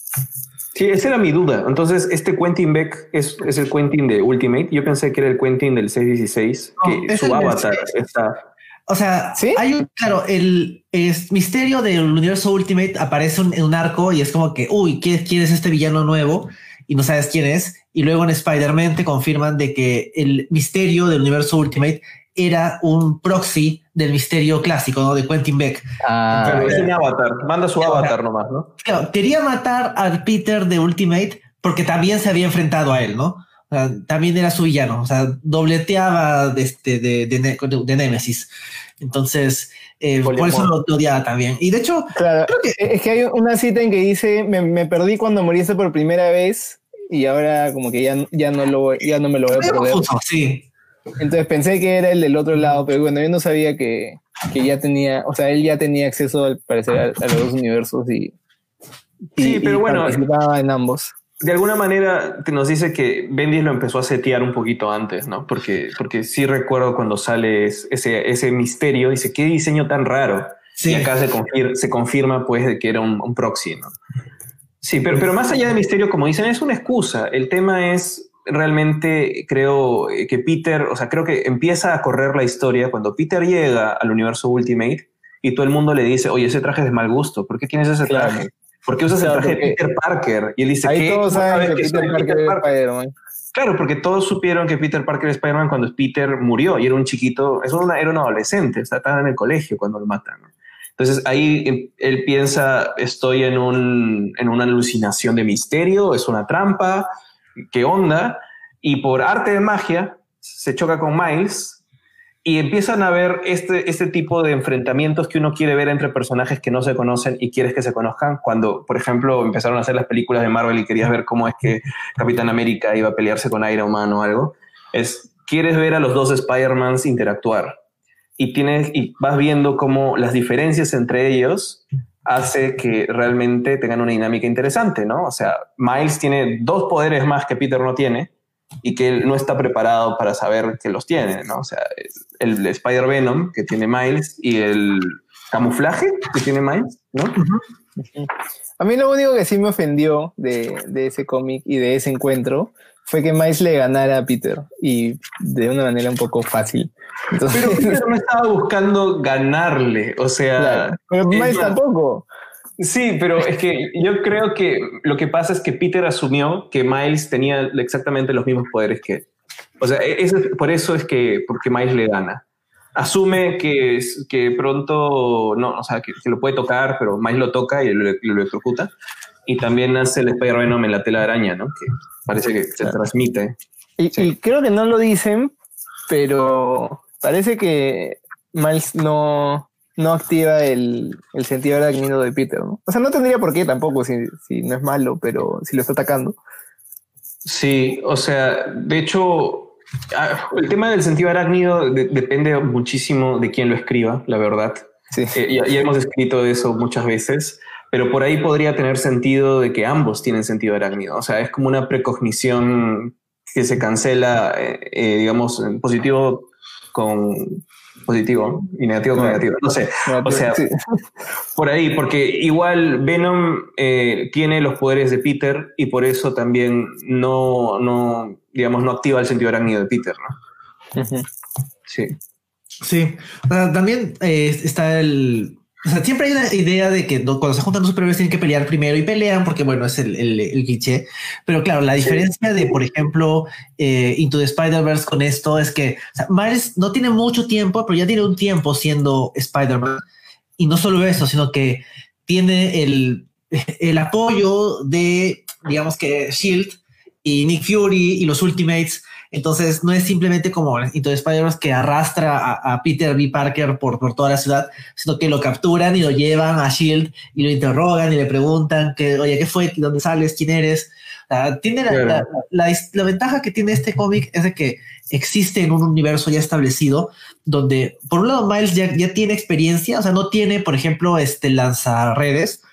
Sí, esa era mi duda. Entonces, este Quentin Beck es, es, el Quentin de Ultimate. Yo pensé que era el Quentin del 616, que su avatar está o sea, ¿Sí? hay un, claro, el, misterio del universo Ultimate aparece en un arco y es como que, uy, ¿quién, es este villano nuevo? Y no sabes quién es. Y luego en Spider-Man te confirman de que el misterio del universo Ultimate era un proxy del misterio clásico, ¿no? De Quentin Beck. Ah, pero es un avatar, manda su avatar nomás, ¿no? Claro, quería matar al Peter de Ultimate porque también se había enfrentado a él, ¿no? también era su villano, o sea, dobleteaba de, este, de, de, Nemesis. Entonces, eh, por eso lo, odiaba también. Y de hecho, claro, es que hay una cita en que dice, me, perdí cuando moriste por primera vez y ahora como que ya, ya, no, lo, ya no me lo voy a perder. sí. Entonces pensé que era el del otro lado, pero bueno, yo no sabía que, que ya tenía, o sea, él ya tenía acceso al parecer a, los dos universos y, sí, pero bueno, participaba en ambos de alguna manera te nos dice que Bendis lo empezó a setear un poquito antes, ¿no? Porque, porque sí recuerdo cuando sale ese, ese misterio, dice, qué diseño tan raro. Y acá se, confirma, se confirma pues de que era un, proxy, ¿no? Sí, pero, pero más allá de misterio, como dicen, es una excusa. El tema es realmente, creo que Peter, o sea, creo que empieza a correr la historia cuando Peter llega al universo Ultimate y todo el mundo le dice, oye, ese traje es de mal gusto, ¿por qué tienes ese traje? ¿Por qué usas el traje de Peter Parker? Y él dice, ahí todos saben que, Peter Parker, es Spider-Man. Claro, porque todos supieron que Peter Parker es Spider-Man cuando Peter murió y era un chiquito, es una, era un adolescente, estaba en el colegio cuando lo matan. Entonces ahí él piensa, estoy en, un, en una alucinación de misterio, es una trampa, ¿qué onda? Y por arte de magia se choca con Miles y empiezan a ver este, este tipo de enfrentamientos que uno quiere ver entre personajes que no se conocen y quieres que se conozcan. Cuando, por ejemplo, empezaron a hacer las películas de Marvel y querías ver cómo es que Capitán América iba a pelearse con Iron Man o algo, es quieres ver a los dos Spider-Mans interactuar y, tienes, y vas viendo cómo las diferencias entre ellos hace que realmente tengan una dinámica interesante, ¿no? O sea, Miles tiene dos poderes más que Peter no tiene y que él no está preparado para saber que los tiene, ¿no? O sea, el Spider-Venom que tiene Miles y el camuflaje que tiene Miles, ¿no? A mí lo único que sí me ofendió de, ese cómic y de ese encuentro fue que Miles le ganara a Peter y de una manera un poco fácil. Pero Peter [laughs] no estaba buscando ganarle, o sea... pero Miles tampoco. Sí, pero es que yo creo que lo que pasa es que Peter asumió que Miles tenía exactamente los mismos poderes que él. O sea, e-, por eso es que porque Miles le gana. Asume que, que pronto, no, o sea, que, lo puede tocar, pero Miles lo toca y lo, lo electrocuta. Y también hace el Spider-Venom en la tela de araña, ¿no? Que parece que se transmite. y creo que no lo dicen, pero parece que Miles no, no activa el, el sentido arácnido de Peter, ¿no? O sea, no tendría por qué tampoco si, si no es malo, pero si lo está atacando. Sí, o sea, de hecho, el tema del sentido arácnido depende muchísimo de quién lo escriba, la verdad. Sí. Eh, ya, hemos escrito eso muchas veces, pero por ahí podría tener sentido de que ambos tienen sentido arácnido. O sea, es como una precognición que se cancela, eh, eh, digamos, en positivo con positivo y negativo con negativo. No sé. O sea, [laughs] por ahí, porque igual Venom eh, tiene los poderes de Peter y por eso también no, no digamos, no activa el sentido arácnido de Peter, ¿no? Sí. Sí. también eh, está el, o sea, siempre hay una idea de que cuando se juntan dos superhéroes tienen que pelear primero y pelean porque, bueno, es el, el, cliché. Pero claro, la diferencia de, por ejemplo, eh, Into the Spider-Verse con esto es que Miles no tiene mucho tiempo, pero ya tiene un tiempo siendo Spider-Man. Y no solo eso, sino que tiene el, el apoyo de, digamos que, Shield y Nick Fury y los Ultimates entonces no es simplemente como Into spider que arrastra a, Peter B. Parker por, por toda la ciudad, sino que lo capturan y lo llevan a Shield y lo interrogan y le preguntan que, oye, ¿qué fue? ¿Dónde sales? ¿Quién eres? tiene la, la, ventaja que tiene este cómic es de que existe en un universo ya establecido donde por un lado Miles ya, ya tiene experiencia, o sea, no tiene, por ejemplo, este redes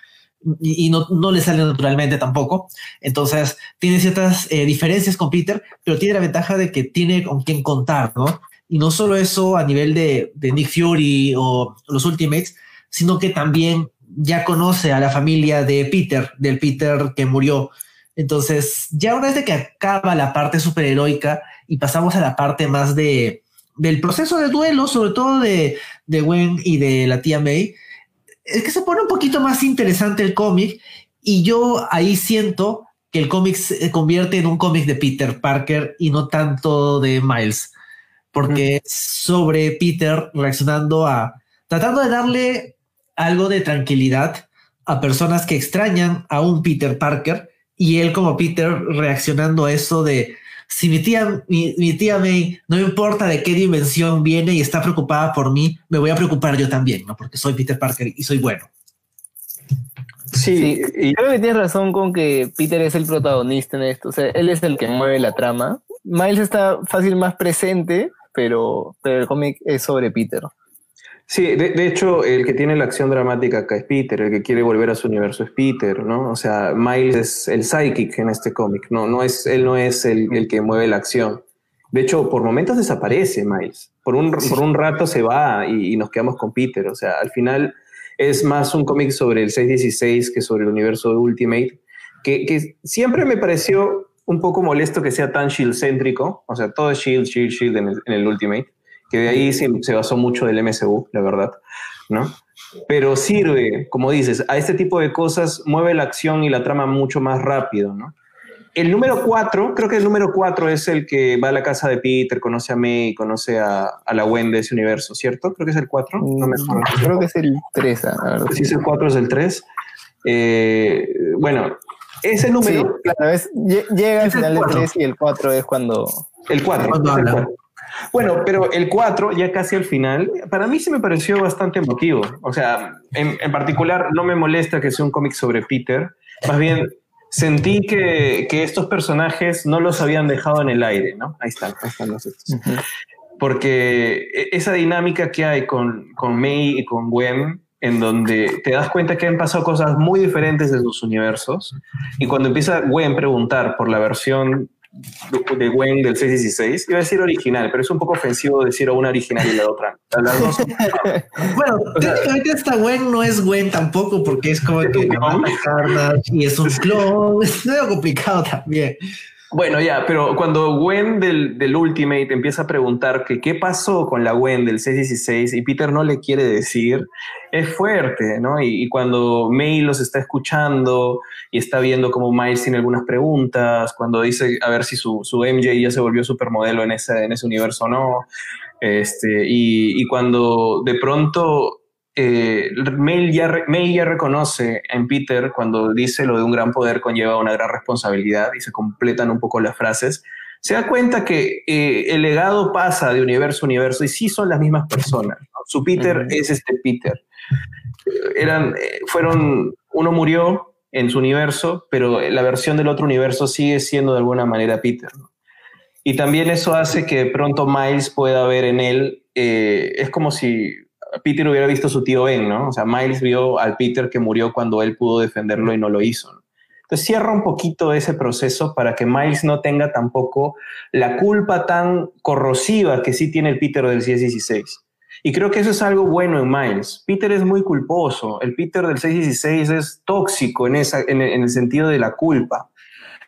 y, no, no, le sale naturalmente tampoco. Entonces tiene ciertas eh, diferencias con Peter, pero tiene la ventaja de que tiene con quién contar, ¿no? Y no solo eso a nivel de, de Nick Fury o los Ultimates, sino que también ya conoce a la familia de Peter, del Peter que murió. Entonces, ya una vez de que acaba la parte superheroica y pasamos a la parte más de del proceso de duelo, sobre todo de, de Gwen y de la tía May, es que se pone un poquito más interesante el cómic y yo ahí siento que el cómic se convierte en un cómic de Peter Parker y no tanto de Miles, porque es sobre Peter reaccionando a, tratando de darle algo de tranquilidad a personas que extrañan a un Peter Parker y él como Peter reaccionando a eso de si mi tía, mi, tía May no importa de qué dimensión viene y está preocupada por mí, me voy a preocupar yo también, ¿no? Porque soy Peter Parker y soy bueno. Sí, y creo que tienes razón con que Peter es el protagonista en esto. O sea, él es el que mueve la trama. Miles está fácil más presente, pero, pero el cómic es sobre Peter. Sí, de, hecho, el que tiene la acción dramática acá es Peter, el que quiere volver a su universo es Peter, ¿no? O sea, Miles es el psychic en este cómic, no, no es, él no es el, que mueve la acción. De hecho, por momentos desaparece Miles, por un, por un rato se va y, nos quedamos con Peter, o sea, al final es más un cómic sobre el 616 que sobre el universo de Ultimate, que, que siempre me pareció un poco molesto que sea tan Shield-céntrico, o sea, todo es Shield, Shield, Shield en el Ultimate que de ahí se, basó mucho del MSU, la verdad, ¿no? Pero sirve, como dices, a este tipo de cosas mueve la acción y la trama mucho más rápido, ¿no? El número 4, creo que el número 4 es el que va a la casa de Peter, conoce a May, conoce a, a la Gwen de ese universo, ¿cierto? Creo que es el 4. No me acuerdo. Creo que es el 3. Si es el 4, es el 3. Eh, bueno, ese número. Sí, claro, es, llega al final del 3 y el 4 es cuando. El 4. Cuando el 4. Bueno, pero el 4, ya casi al final, para mí sí me pareció bastante emotivo. O sea, en, particular no me molesta que sea un cómic sobre Peter, más bien sentí que, estos personajes no los habían dejado en el aire, ¿no? Ahí están, ahí están los estos. Porque e, esa dinámica que hay con, con May y con Gwen, en donde te das cuenta que han pasado cosas muy diferentes de sus universos, y cuando empieza Gwen a preguntar por la versión de Gwen del 616. Iba a decir original, pero es un poco ofensivo decir una original y la otra. [laughs] bueno, técnicamente esta Gwen no es Gwen tampoco, porque es como que [laughs] y es un clon. Es medio complicado también. Bueno, ya, pero cuando Gwen del, del, Ultimate empieza a preguntar que qué pasó con la Gwen del 616 y Peter no le quiere decir, es fuerte, ¿no? Y, cuando May los está escuchando y está viendo cómo Miles tiene algunas preguntas, cuando dice a ver si su, su MJ ya se volvió supermodelo en ese, en ese universo o no, este, y, y cuando de pronto eh, May, ya, reconoce en Peter cuando dice lo de un gran poder conlleva una gran responsabilidad y se completan un poco las frases, se da cuenta que eh, el legado pasa de universo a universo y sí son las mismas personas. Su Peter es este Peter. Eran, eh, fueron, uno murió en su universo, pero la versión del otro universo sigue siendo de alguna manera Peter. Y también eso hace que de pronto Miles pueda ver en él, es como si Peter hubiera visto a su tío Ben, ¿no? O sea, Miles vio al Peter que murió cuando él pudo defenderlo y no lo hizo. Entonces cierra un poquito ese proceso para que Miles no tenga tampoco la culpa tan corrosiva que sí tiene el Peter del 16. Y creo que eso es algo bueno en Miles. Peter es muy culposo. El Peter del 616 es tóxico en, esa, en, el sentido de la culpa.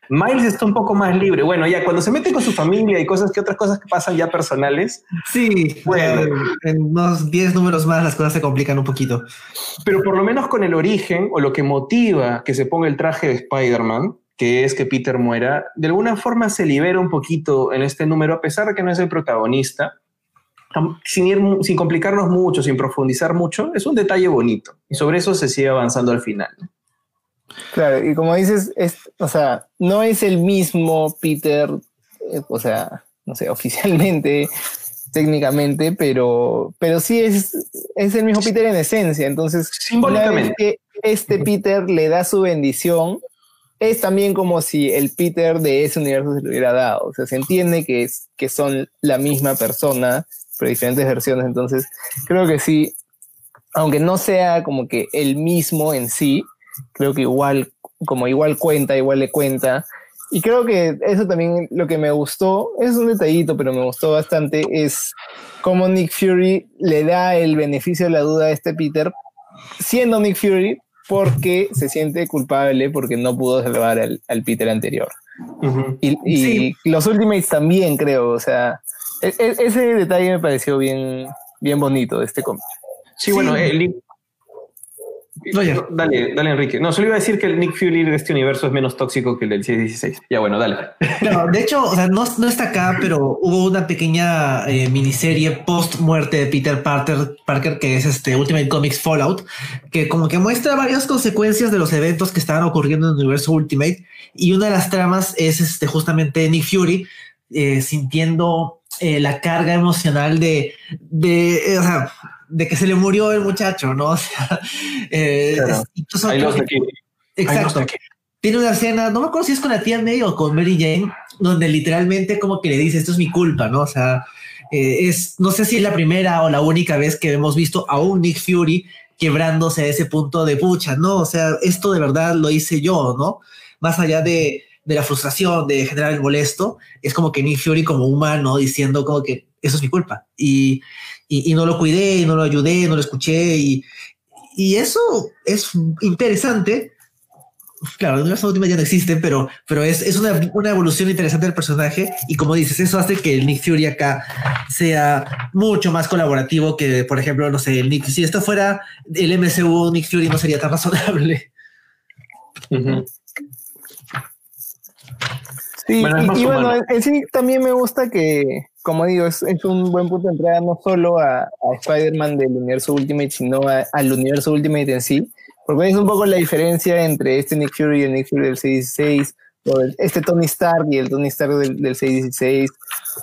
Miles está un poco más libre. Bueno, ya cuando se mete con su familia y cosas que otras cosas que pasan ya personales. Sí, bueno, en unos 10 números más las cosas se complican un poquito. Pero por lo menos con el origen o lo que motiva que se ponga el traje de Spider-Man, que es que Peter muera, de alguna forma se libera un poquito en este número, a pesar de que no es el protagonista sin, sin complicarnos mucho, sin profundizar mucho, es un detalle bonito. Y sobre eso se sigue avanzando al final. Claro, y como dices, es, o sea, no es el mismo Peter, eh, o sea, no sé, [laughs] oficialmente, técnicamente, pero, pero sí es, es el mismo Peter en esencia. Entonces, simbólicamente, que este Peter le da su bendición, es también como si el Peter de ese universo se lo hubiera dado. O sea, se entiende que, es, que son la misma persona, pero diferentes versiones. Entonces, creo que sí, aunque no sea como que el mismo en sí, creo que igual, como igual cuenta, igual le cuenta. Y creo que eso también lo que me gustó, es un detallito, pero me gustó bastante, es cómo Nick Fury le da el beneficio de la duda a este Peter, siendo Nick Fury, porque se siente culpable porque no pudo salvar al, Peter anterior. Y, los Ultimates también, creo, o sea, e, e, ese detalle me pareció bien, bien bonito de este cómic. Sí, bueno, el, dale, dale, Enrique. No, solo iba a decir que el Nick Fury de este universo es menos tóxico que el del 616. Ya, bueno, dale. [laughs] de hecho, o sea, no, no, está acá, pero hubo una pequeña eh, miniserie post muerte de Peter Parker, Parker, que es este Ultimate Comics Fallout, que como que muestra varias consecuencias de los eventos que estaban ocurriendo en el universo Ultimate. Y una de las tramas es este, justamente Nick Fury eh, sintiendo eh, la carga emocional de, de, o sea, de que se le murió el muchacho, ¿no? [laughs] O sea, eh, exacto. Tiene una escena, no me acuerdo si es con la tía May o con Mary Jane, donde literalmente como que le dice, esto es mi culpa, ¿no? O sea, eh, es, no sé si es la primera o la única vez que hemos visto a un Nick Fury quebrándose a ese punto de pucha, ¿no? O sea, esto de verdad lo hice yo, ¿no? Más allá de, de la frustración, de generar el molesto, es como que Nick Fury como humano diciendo como que eso es mi culpa. Y, y, no lo cuidé, y no lo ayudé, no lo escuché y, y eso es interesante. Claro, las últimas ya no existen, pero, pero es, es una, una, evolución interesante del personaje y como dices, eso hace que el Nick Fury acá sea mucho más colaborativo que, por ejemplo, no sé, el Nick, si esto fuera el MCU, Nick Fury no sería tan razonable. Sí, y, bueno, en sí también me gusta que, como digo, es, un buen punto de entrada no solo a, Spider-Man del universo Ultimate, sino al universo Ultimate en sí, porque es un poco la diferencia entre este Nick Fury y el Nick Fury del 616, o este Tony Stark y el Tony Stark del, 616,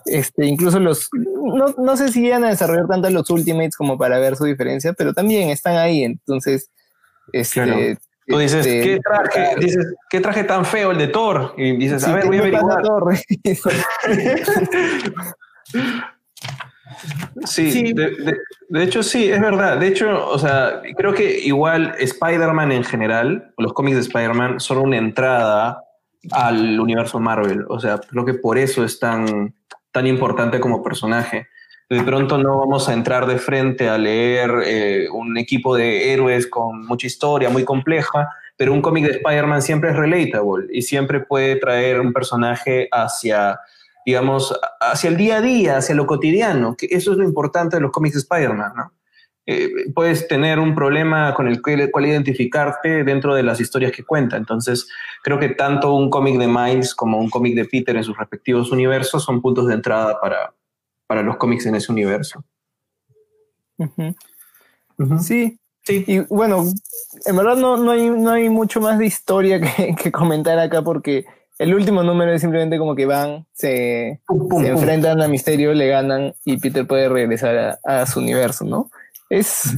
este, incluso los, no, no sé si iban a desarrollar tanto los Ultimates como para ver su diferencia, pero también están ahí, entonces, este... Tú dices, este, ¿qué traje? Dices, ¿qué traje tan feo el de Thor? Y dices, a ver, voy a averiguar. [laughs] Sí, De, hecho sí, es verdad. De hecho, o sea, creo que igual Spider-Man en general, los cómics de Spider-Man son una entrada al universo Marvel. O sea, creo que por eso es tan, tan importante como personaje. De pronto no vamos a entrar de frente a leer eh, un equipo de héroes con mucha historia, muy compleja, pero un cómic de Spider-Man siempre es relatable y siempre puede traer un personaje hacia digamos, hacia el día a día, hacia lo cotidiano, que eso es lo importante de los cómics de Spider-Man, ¿no? Eh, puedes tener un problema con el cual identificarte dentro de las historias que cuenta. Entonces, creo que tanto un cómic de Miles como un cómic de Peter en sus respectivos universos son puntos de entrada para, para los cómics en ese universo. Sí, sí. Y bueno, en verdad no, no, hay, no hay mucho más de historia [laughs] que, que comentar acá porque el último número es simplemente como que van, se, enfrentan a Misterio, le ganan y Peter puede regresar a, su universo, ¿no? Es.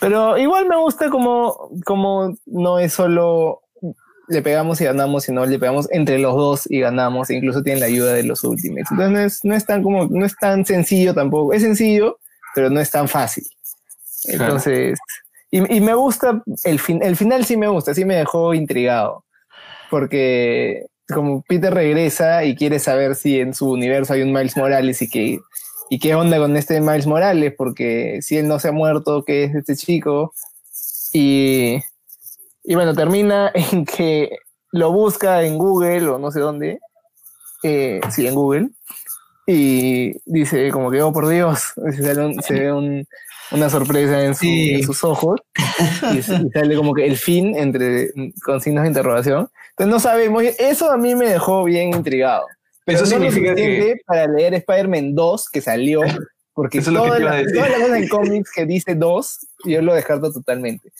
Pero igual me gusta como, como no es solo le pegamos y ganamos, sino le pegamos entre los dos y ganamos, e incluso tienen la ayuda de los últimos. Entonces no es, tan como, no es tan sencillo tampoco. Es sencillo, pero no es tan fácil. Entonces, y, y, me gusta, el, fin, el final sí me gusta, sí me dejó intrigado. Porque como Peter regresa y quiere saber si en su universo hay un Miles Morales y que, ¿y qué onda con este Miles Morales? Porque si él no se ha muerto, ¿qué es este chico? Y, y bueno, termina [laughs] en que lo busca en Google o no sé dónde, eh, sí, en Google, y dice como que, oh por Dios, se, ve una sorpresa en, sus ojos y, sale como que el fin entre con signos de interrogación. Entonces no sabemos, eso a mí me dejó bien intrigado. Pero eso significa que... para leer Spider-Man 2 que salió, [laughs] porque todas las cosas en cómics que dice 2, yo lo descarto totalmente.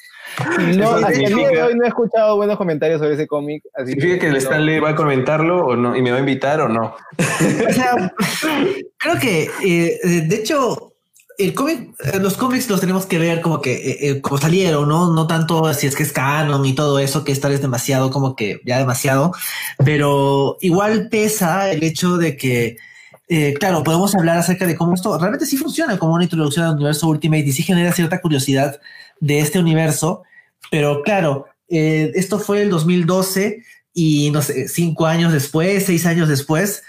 No, hasta el día de hoy no he escuchado buenos comentarios sobre ese cómic. ¿Significa que, el Stanley va a comentarlo o no? ¿Y me va a invitar o no? O sea, creo que, eh, de hecho, el cómic, eh, los cómics los tenemos que ver como que eh, como salieron, ¿no? No tanto si es que es canon y todo eso, que esta es demasiado, como que ya demasiado, pero igual pesa el hecho de que, claro, podemos hablar acerca de cómo esto realmente sí funciona como una introducción al universo Ultimate y sí genera cierta curiosidad de este universo, pero claro, eh, esto fue el 2012 y no sé, cinco años después, seis años después,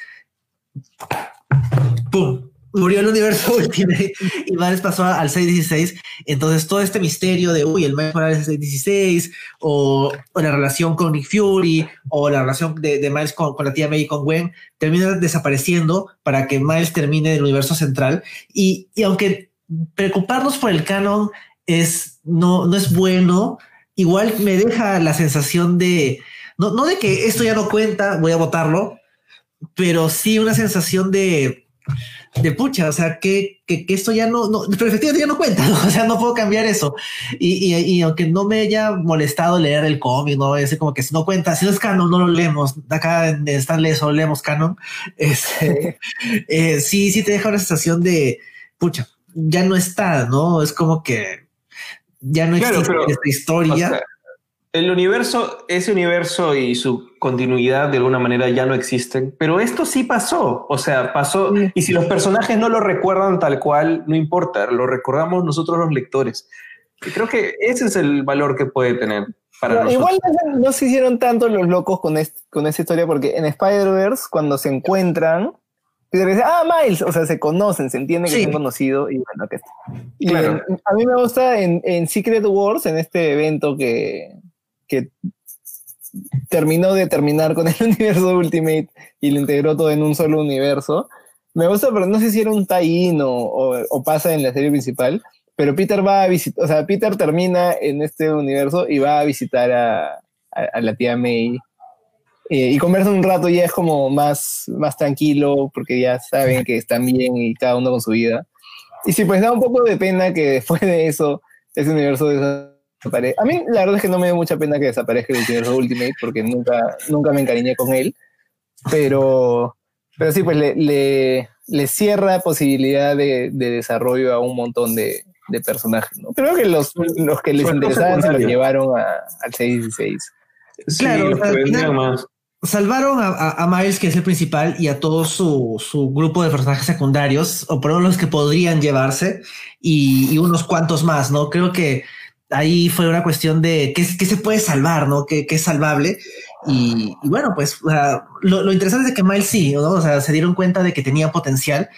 ¡pum! Murió el universo [laughs] Ultimate y Miles pasó al 616. Entonces, todo este misterio de uy, el Miles Morales es 616, o, o, la relación con Nick Fury, o la relación de, de Miles con, con, la tía May y con Gwen, termina desapareciendo para que Miles termine el universo central. Y, y aunque preocuparnos por el canon es, no, no es bueno, igual me deja la sensación de, no, no de que esto ya no cuenta, voy a votarlo, pero sí una sensación de, de pucha, o sea, que, que, esto ya no, no, pero efectivamente ya no cuenta, o sea, no puedo cambiar eso. Y, y, y, aunque no me haya molestado leer el cómic, no es como que si no cuenta, si no es canon, no lo leemos. Acá en Stanley solo leemos canon. Este, [laughs] eh, sí, sí te deja una sensación de pucha, ya no está, no? Es como que ya no existe esta historia. El universo, ese universo y su continuidad de alguna manera ya no existen, pero esto sí pasó, o sea, pasó, y si los personajes no lo recuerdan tal cual, no importa, lo recordamos nosotros los lectores. Y creo que ese es el valor que puede tener. Para nosotros. Igual no, se hicieron tanto los locos con, con esta historia, porque en Spider-Verse, cuando se encuentran, dice, ah, Miles, o sea, se conocen, se entiende que se han conocido y bueno, que y claro. a mí me gusta en, en, Secret Wars, en este evento que, que terminó de terminar con el [laughs] universo Ultimate y lo integró todo en un solo universo. Me gusta, pero no sé si era un tie-in o, o, pasa en la serie principal, pero Peter va a visitar, o sea, Peter termina en este universo y va a visitar a, a, a la tía May eh, y conversan un rato ya es como más, más tranquilo porque ya saben que están bien y cada uno con su vida. Y sí, pues da un poco de pena que después de eso ese universo desaparezca. A mí la verdad es que no me da mucha pena que desaparezca el universo Ultimate porque nunca, nunca me encariñé con él. Pero, pero sí, pues le, le, le cierra posibilidad de, de, desarrollo a un montón de, de personajes. ¿no? Creo que los, los que les interesaban se los llevaron a, al 616. Sí, claro, más salvaron a, Miles, que es el principal, y a todo su, su, grupo de personajes secundarios, o por lo los que podrían llevarse, y, unos cuantos más, ¿no? Creo que ahí fue una cuestión de qué, qué se puede salvar, ¿no? ¿Qué, qué es salvable? Y, bueno, pues lo, interesante es que Miles sí, ¿no? O sea, se dieron cuenta de que tenía potencial,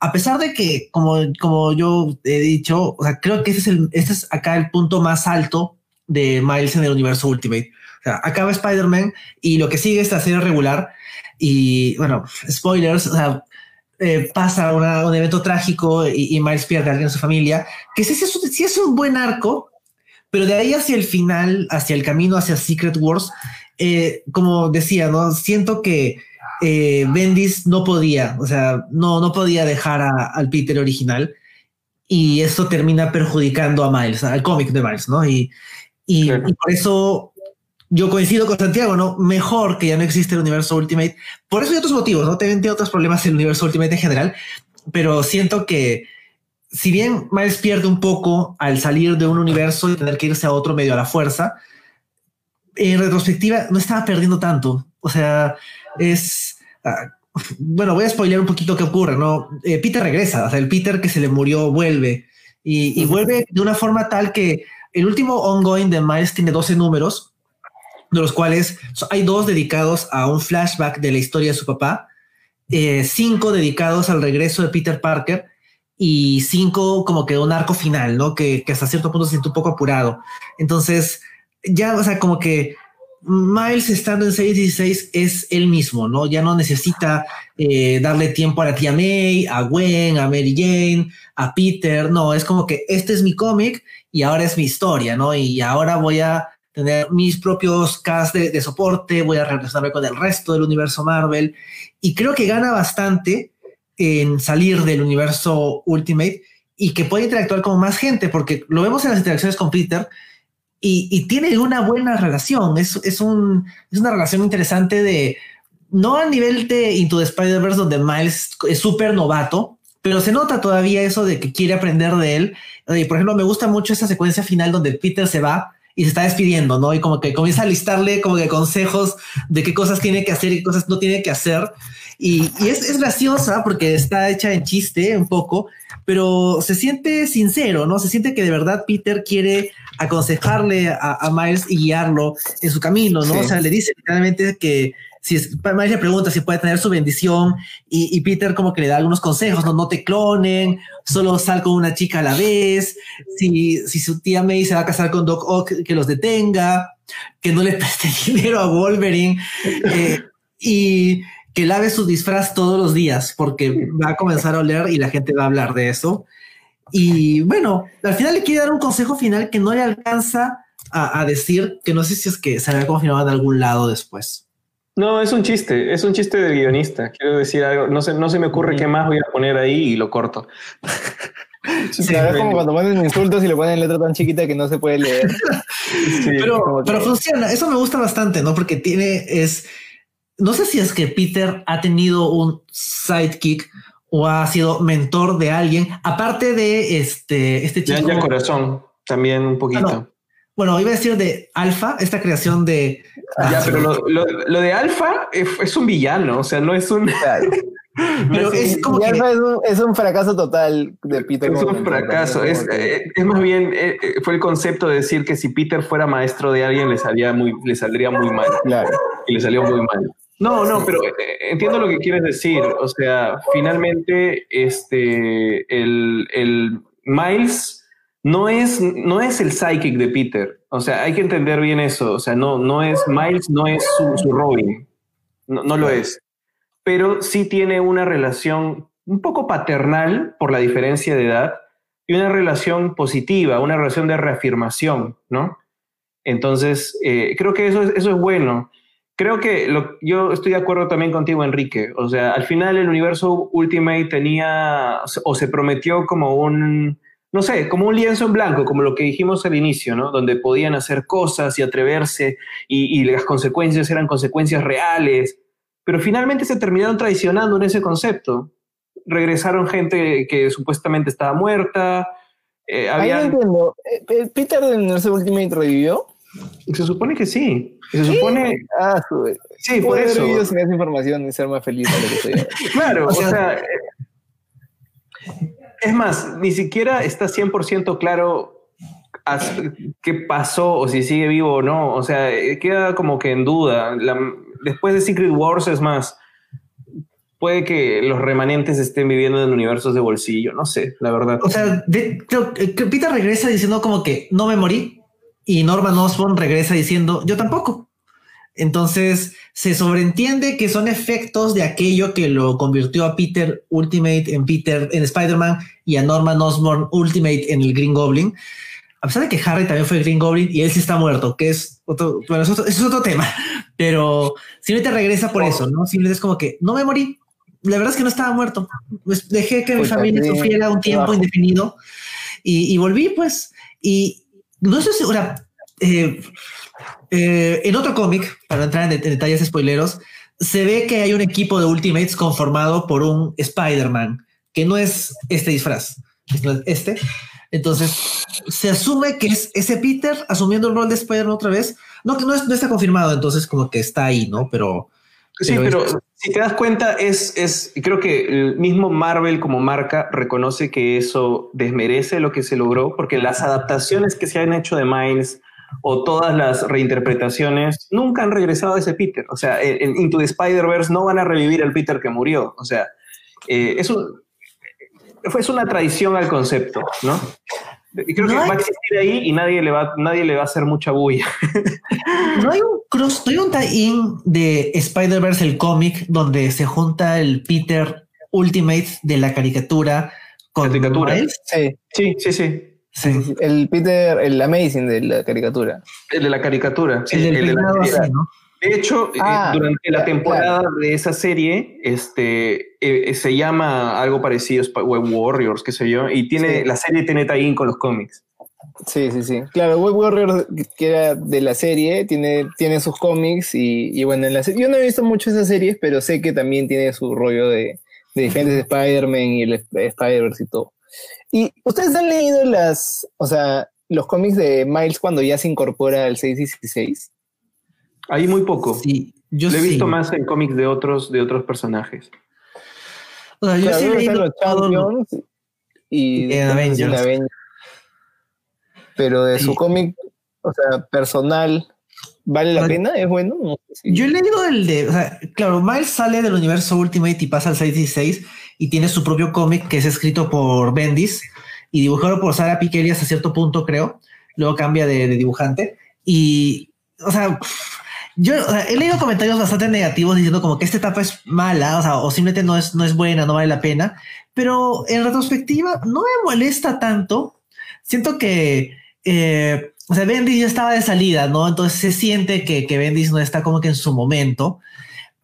a pesar de que, como, como yo he dicho, o sea, creo que ese es el, es acá el punto más alto de Miles en el universo Ultimate acaba Spider-Man y lo que sigue es la serie regular. Y bueno, spoilers, o eh, pasa un evento trágico y, Miles pierde a alguien en su familia, que sí, sí, es un buen arco, pero de ahí hacia el final, hacia el camino, hacia Secret Wars, eh, como decía, ¿no? Siento que eh, Bendis no podía, o sea, no, no podía dejar al Peter original y esto termina perjudicando a Miles, al cómic de Miles, ¿no? Y, y, y por eso yo coincido con Santiago, ¿no? Mejor que ya no existe el universo Ultimate. Por eso hay otros motivos, ¿no? Tienen otros problemas el universo Ultimate en general, pero siento que si bien Miles pierde un poco al salir de un universo y tener que irse a otro medio a la fuerza, en retrospectiva no estaba perdiendo tanto. O sea, es... Uh, bueno, voy a spoiler un poquito qué ocurre, ¿no? Eh, Peter regresa, o sea, el Peter que se le murió vuelve y, y vuelve de una forma tal que el último ongoing de Miles tiene 12 números de los cuales hay dos dedicados a un flashback de la historia de su papá eh, cinco dedicados al regreso de Peter Parker y cinco como que un arco final, ¿no? Que, que hasta cierto punto se un poco apurado. Entonces, ya, o sea, como que Miles estando en 616 es el mismo, ¿no? Ya no necesita eh, darle tiempo a la tía May, a Gwen, a Mary Jane, a Peter, no, es como que este es mi cómic y ahora es mi historia, ¿no? Y ahora voy a tener mis propios cast de, de soporte, voy a relacionarme con el resto del universo Marvel y creo que gana bastante en salir del universo Ultimate y que puede interactuar con más gente, porque lo vemos en las interacciones con Peter, y, tiene una buena relación. Es, es, un, es una relación interesante de, no a nivel de Into the Spider-Verse, donde Miles es súper novato, pero se nota todavía eso de que quiere aprender de él. Y por ejemplo, me gusta mucho esa secuencia final donde Peter se va y se está despidiendo, ¿no? Y como que comienza a listarle como que consejos de qué cosas tiene que hacer y qué cosas no tiene que hacer. Y, y es, es, graciosa porque está hecha en chiste un poco, pero se siente sincero, ¿no? Se siente que de verdad Peter quiere aconsejarle a, Miles y guiarlo en su camino, ¿no? O sea, le dice literalmente que si es, Miles le pregunta si puede tener su bendición y, Peter como que le da algunos consejos, no, no te clonen, solo sal con una chica a la vez, si, si su tía May se va a casar con Doc Ock, que los detenga, que no le preste [laughs] dinero a Wolverine eh, y que lave su disfraz todos los días porque va a comenzar a oler y la gente va a hablar de eso. Y bueno, al final le quiere dar un consejo final que no le alcanza a, decir, que no sé si es que se había confirmado en algún lado después. No, es un chiste, es un chiste del guionista. Quiero decir algo, no se, no se me ocurre qué más voy a poner ahí y lo corto. Sí, es como cuando ponen insultos y le ponen letra tan chiquita que no se puede leer. [laughs] pero, pero funciona, eso me gusta bastante, ¿no? Porque tiene, es, no sé si es que Peter ha tenido un sidekick o ha sido mentor de alguien, aparte de este, este chico. Ya, corazón, también un poquito. Ah, bueno, iba a decir de Alpha, esta creación de. Ya, pero lo, de Alpha es, un villano, o sea, no es un. [laughs] pero es como que... es, un, fracaso total de Peter. Es un fracaso. Es, eh, es, más bien, eh, eh, fue el concepto de decir que si Peter fuera maestro de alguien, le, salía muy, le saldría muy mal. Claro. Y le salió muy mal. No, no, pero entiendo lo que quieres decir. O sea, finalmente, este, el, el Miles no es, no es el psychic de Peter. O sea, hay que entender bien eso. O sea, no, no es Miles, no es su, Robin. No, no lo es. Pero sí tiene una relación un poco paternal por la diferencia de edad y una relación positiva, una relación de reafirmación, ¿no? Entonces, eh, creo que eso eso es bueno creo que yo estoy de acuerdo también contigo, Enrique. O sea, al final el universo Ultimate tenía o se prometió como un, no sé, como un lienzo en blanco, como lo que dijimos al inicio, ¿no? Donde podían hacer cosas y atreverse y, y las consecuencias eran consecuencias reales. Pero finalmente se terminaron traicionando en ese concepto. Regresaron gente que supuestamente estaba muerta. Eh, habían... entiendo. Eh, eh, ¿Peter en ese Ultimate revivió? Se supone que sí. Se supone. Ah, sí, por eso. Videos sin esa información y ser más feliz [laughs] claro, o sea. Es más, ni siquiera está 100% claro qué pasó o si sigue vivo o no. O sea, queda como que en duda. después de Secret Wars, es más, puede que los remanentes estén viviendo en universos de bolsillo. No sé, la verdad. O sea, Peter regresa diciendo como que no me morí y Norman Osborn regresa diciendo yo tampoco. Entonces se sobreentiende que son efectos de aquello que lo convirtió a Peter Ultimate en Peter en Spider-Man y a Norman Osborn Ultimate en el Green Goblin. A pesar de que Harry también fue Green Goblin y él sí está muerto, que es otro, bueno, eso, es otro tema, [laughs] pero te regresa por eso, ¿no? Simplemente es como que no me morí. La verdad es que no estaba muerto. Pues dejé que mi familia sufriera un tiempo indefinido y, y volví, pues. Y, no estoy segura. Eh, eh, en otro cómic, para entrar en, detalles spoileros, se ve que hay un equipo de Ultimates conformado por un Spider-Man, que no es este disfraz, es este. Entonces, se asume que es ese Peter asumiendo el rol de Spider-Man otra vez. No, que no, no, está confirmado, entonces como que está ahí, ¿no? Pero... Sí, pero, si te das cuenta, es, es, creo que el mismo Marvel como marca reconoce que eso desmerece lo que se logró, porque las adaptaciones que se han hecho de Miles o todas las reinterpretaciones nunca han regresado a ese Peter. O sea, en Into the Spider-Verse no van a revivir al Peter que murió. O sea, eh, es, es una traición al concepto, ¿no? Y creo que va a existir ahí y nadie le va, nadie le va a hacer mucha bulla. [laughs] no hay un cross, no hay un tie-in de Spider-Verse, el cómic, donde se junta el Peter Ultimate de la caricatura con caricatura. Sí, sí, sí, sí. Sí. El Peter, el Amazing de la caricatura. El de la caricatura. el, de la De hecho, eh, ah, durante la temporada de esa serie, este, eh, se llama algo parecido Web Warriors, qué sé yo, y tiene, la serie tiene tie con los cómics. Sí, sí, sí. Claro, Web Warriors, que era de la serie, tiene, tiene sus cómics y, bueno, en la yo no he visto mucho esas series, pero sé que también tiene su rollo de, de diferentes Spider-Man y el Spider-Verse y todo. ¿Y ustedes han leído las, o sea, los cómics de Miles cuando ya se incorpora al 616? Hay muy poco. Sí, yo Lo he visto más en cómics de otros, de otros personajes. O sea, yo sí he leído los Champions y de Avengers. Pero de su cómic, o sea, personal, ¿Vale la pena? ¿Es bueno? Yo he leído el de, o sea, claro, Miles sale del universo Ultimate y pasa al 616 y tiene su propio cómic que es escrito por Bendis y dibujado por Sara Pikeli hasta cierto punto, creo. Luego cambia de, dibujante y, o sea, yo he leído comentarios bastante negativos diciendo como que esta etapa es mala, o sea, o simplemente no es, no es buena, no vale la pena, pero en retrospectiva no me molesta tanto. Siento que eh, o sea, Bendis ya estaba de salida, ¿no? Entonces se siente que, que Bendis no está como que en su momento,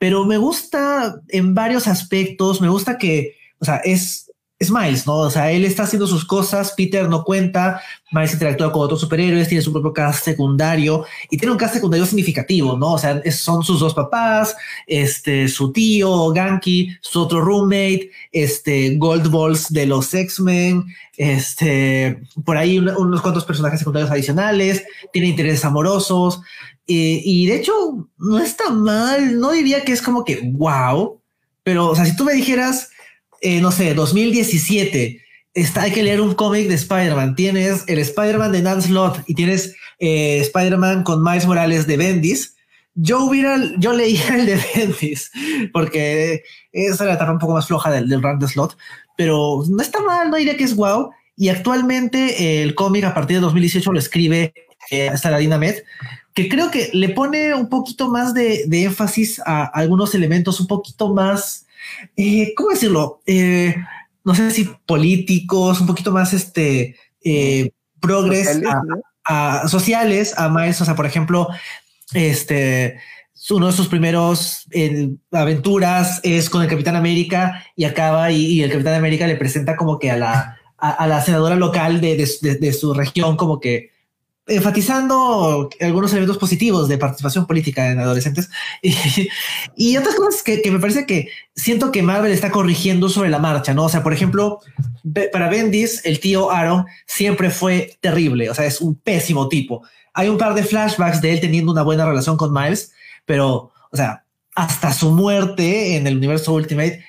pero me gusta en varios aspectos, me gusta que, o sea, es, es Miles, ¿no? O sea, él está haciendo sus cosas, Peter no cuenta, Miles interactúa con otros superhéroes, tiene su propio cast secundario y tiene un cast secundario significativo, ¿no? O sea, son sus dos papás, este, su tío, Ganky, su otro roommate, este, Gold Balls de los X-Men, este, por ahí unos cuantos personajes secundarios adicionales, tiene intereses amorosos eh, y de hecho no está mal, no diría que es como que wow, pero, o sea, si tú me dijeras eh, no sé, 2017, está, hay que leer un cómic de Spider-Man. Tienes el Spider-Man de Dan Slott y tienes eh, Spider-Man con Miles Morales de Bendis. Yo hubiera, yo leía el de Bendis porque esa era la etapa un poco más floja del, del run de Slot, pero no está mal, no diría que es wow. Y actualmente el cómic a partir de 2018 lo escribe eh, Saladin Ahmed, que creo que le pone un poquito más de, de énfasis a algunos elementos un poquito más eh, ¿cómo decirlo? Eh, no sé si políticos, un poquito más este eh, progres a, sociales, a Miles. O sea, por ejemplo, este uno de sus primeros aventuras es con el Capitán América y acaba y, el Capitán América le presenta como que a la, a, la senadora local de, de, su región como que enfatizando algunos elementos positivos de participación política en adolescentes [laughs] y, otras cosas que, me parece que siento que Marvel está corrigiendo sobre la marcha, ¿no? O sea, por ejemplo, para Bendis, el tío Aaron siempre fue terrible, o sea, es un pésimo tipo. Hay un par de flashbacks de él teniendo una buena relación con Miles, pero, o sea, hasta su muerte en el universo Ultimate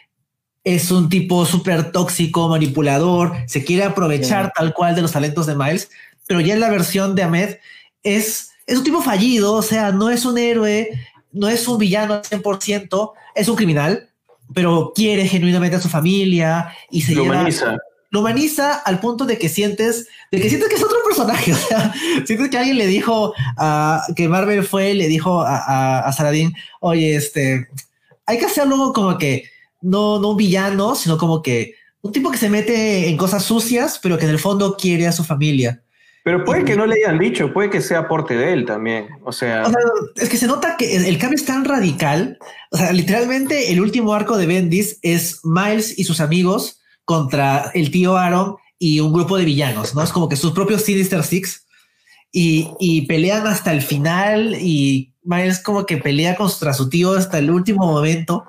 es un tipo súper tóxico, manipulador, se quiere aprovechar tal cual de los talentos de Miles pero ya en la versión de Ahmed es, es un tipo fallido, o sea, no es un héroe, no es un villano al 100%, es un criminal, pero quiere genuinamente a su familia y se lo humaniza. Lo humaniza al punto de que sientes, de que sientes que es otro personaje. [laughs] O sea, sientes que alguien le dijo a que Marvel fue, le dijo a, a, Saladin, oye, este, hay que hacerlo como que no, no un villano, sino como que un tipo que se mete en cosas sucias, pero que en el fondo quiere a su familia. Pero puede que no le hayan dicho, puede que sea aporte de él también. O sea, es que se nota que el cambio es tan radical. O sea, literalmente el último arco de Bendis es Miles y sus amigos contra el tío Aaron y un grupo de villanos, ¿no? Es como que sus propios Sinister Six y, y pelean hasta el final y Miles como que pelea contra su tío hasta el último momento.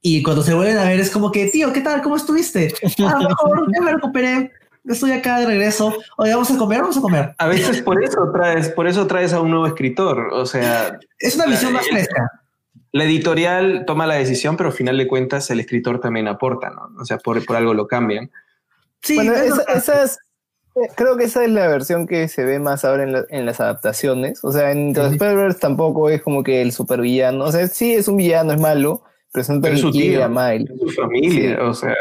Y cuando se vuelven a ver es como que, tío, ¿qué tal? ¿Cómo estuviste? [laughs] Ah, mejor, ya me recuperé estoy acá de regreso. Oye, vamos a comer, vamos a comer. A veces por eso traes, por eso traes a un nuevo escritor. O sea, es una visión más fresca. La editorial toma la decisión, pero al final de cuentas el escritor también aporta, ¿no? O sea, por, por algo lo cambian. Sí, bueno, Eh, creo que esa es la versión que se ve más ahora en, las adaptaciones. O sea, en The Spider-Verse tampoco es como que el supervillano. O sea, sí es un villano, es malo, pero es un su a Miles. su familia, o sea.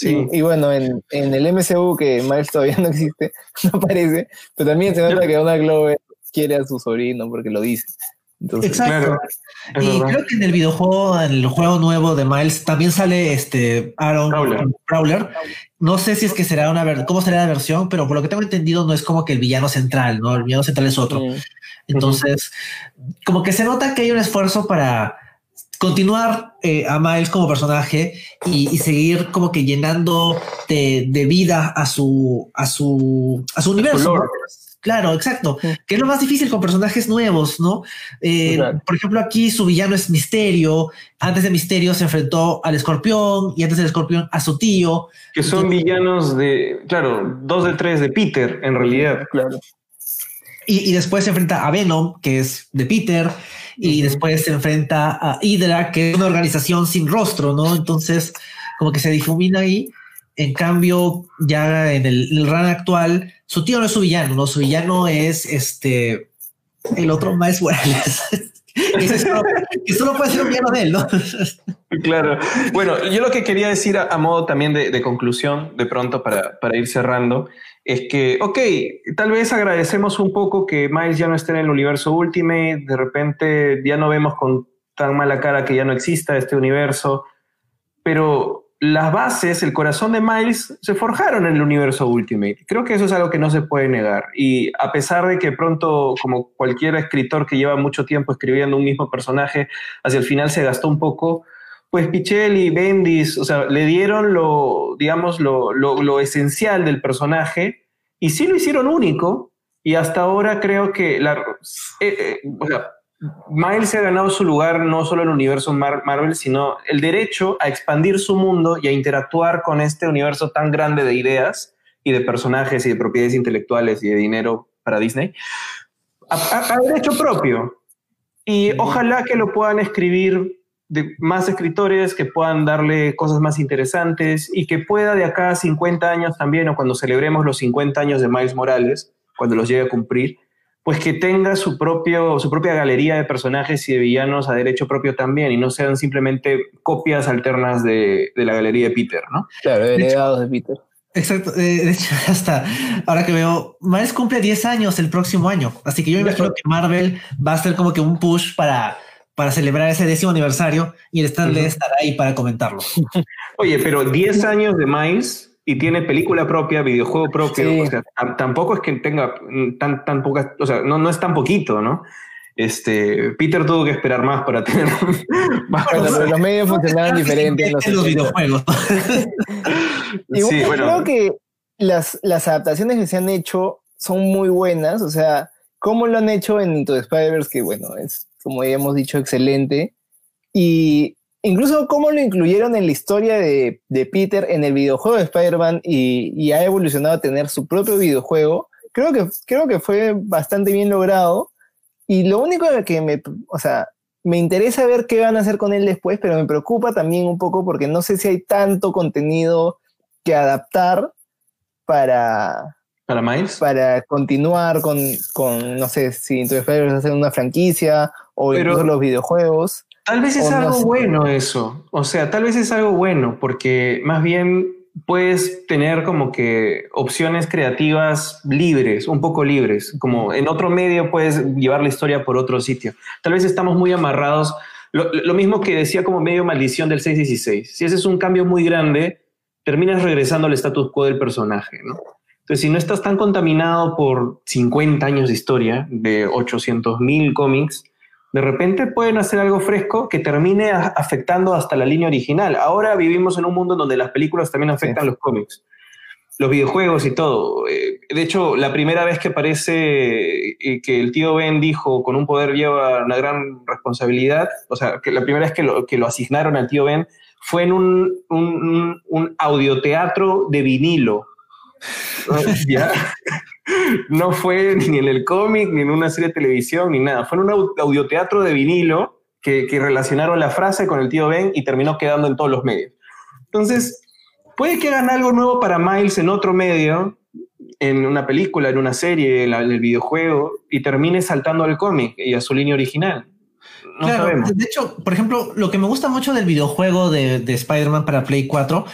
Sí. Y, bueno, en, el MCU, que Miles todavía no existe, [laughs] no aparece, pero también se nota que una Glover quiere a su sobrino porque lo dice. Exacto. y creo que en el videojuego, en el juego nuevo de Miles, también sale este Aaron Prowler. No sé si es que será una ver cómo será la versión, pero por lo que tengo entendido, no es como que el villano central, ¿no? El villano central es otro. Entonces, como que se nota que hay un esfuerzo para continuar eh, a Miles como personaje y, seguir como que llenando de, vida a su a su a su universo. Claro, exacto. Que es lo más difícil con personajes nuevos, ¿no? Eh, por ejemplo, aquí su villano es Misterio. Antes de Misterio se enfrentó al escorpión y antes del escorpión a su tío. Que son villanos de, claro, dos de tres de Peter, en realidad. Claro. Y, después se enfrenta a Venom, que es de Peter. Y después se enfrenta a Hydra, que es una organización sin rostro, ¿no? Entonces, como que se difumina ahí. En cambio, ya en el, el run actual, su tío no es su villano, no, su villano es este el otro más [laughs] Morales. Y solo, puede ser un de él, ¿no? [laughs] claro. Bueno, yo lo que quería decir a, modo también de, conclusión, de pronto para, para ir cerrando, es que, ok, tal vez agradecemos un poco que Miles ya no esté en el universo Ultimate, de repente ya no vemos con tan mala cara que ya no exista este universo, pero las bases, el corazón de Miles, se forjaron en el universo Ultimate. Creo que eso es algo que no se puede negar. Y a pesar de que pronto, como cualquier escritor que lleva mucho tiempo escribiendo un mismo personaje, hacia el final se gastó un poco, pues Pichelli, Bendis, o sea, le dieron lo, digamos, lo, lo, esencial del personaje y sí lo hicieron único. Y hasta ahora creo que la, eh, eh, Miles se ha ganado su lugar no solo en el universo Marvel, sino el derecho a expandir su mundo y a interactuar con este universo tan grande de ideas y de personajes y de propiedades intelectuales y de dinero para Disney, a, derecho propio. Y ojalá que lo puedan escribir de más escritores, que puedan darle cosas más interesantes y que pueda de acá a 50 años también, o cuando celebremos los 50 años de Miles Morales, cuando los llegue a cumplir, pues que tenga su, propio, su propia galería de personajes y de villanos a derecho propio también y no sean simplemente copias alternas de, la galería de Peter, ¿no? Claro, heredados de, Peter. Exacto, eh, de hecho, [laughs] hasta ahora que veo, Miles cumple 10 años el próximo año, así que yo me imagino que Marvel va a hacer como que un push para, para celebrar ese décimo aniversario y el Stan uh estará ahí para comentarlo. [laughs] Oye, pero 10 años de Miles y tiene película propia, videojuego propio. O sea, tampoco es que tenga tan, tan pocas, o sea, no, no es tan poquito, ¿no? Este, Peter tuvo que esperar más para [laughs] tener más los medios funcionaban diferentes en los, videojuegos. [laughs] y sí, bueno. creo que las, las adaptaciones que se han hecho son muy buenas, o sea, cómo lo han hecho en Into the Spider-Verse, que bueno, es como ya hemos dicho, excelente. Y incluso cómo lo incluyeron en la historia de, Peter en el videojuego de Spider-Man y, ha evolucionado a tener su propio videojuego, creo que, creo que fue bastante bien logrado. Y lo único que me, o sea, me interesa ver qué van a hacer con él después, pero me preocupa también un poco porque no sé si hay tanto contenido que adaptar para... ¿Para Miles? Para continuar con, con no sé, si entonces hacer una franquicia o incluso los videojuegos. Tal vez es algo bueno eso, o sea, tal vez es algo bueno, porque más bien puedes tener como que opciones creativas libres, un poco libres, como en otro medio puedes llevar la historia por otro sitio. Tal vez estamos muy amarrados, lo, mismo que decía como medio maldición del 616, si ese es un cambio muy grande, terminas regresando al status quo del personaje, ¿no? Entonces, si no estás tan contaminado por 50 años de historia, de 800 mil cómics, de repente pueden hacer algo fresco que termine afectando hasta la línea original. Ahora vivimos en un mundo donde las películas también afectan los cómics, los videojuegos y todo. Eh, de hecho, la primera vez que aparece eh, que el tío Ben dijo con un poder lleva una gran responsabilidad, o sea, que la primera vez que lo, que lo asignaron al tío Ben fue en un, un, un audioteatro de vinilo. [laughs] ¿Ya? No fue ni en el cómic, ni en una serie de televisión, ni nada. Fue en un audioteatro de vinilo que, relacionaron la frase con el tío Ben y terminó quedando en todos los medios. Entonces, puede que hagan algo nuevo para Miles en otro medio. en una película, en una serie, en, el videojuego, y termine saltando al cómic y a su línea original. No claro, sabemos. de hecho, por ejemplo, lo que me gusta mucho del videojuego de, de Spider-Man para Play 4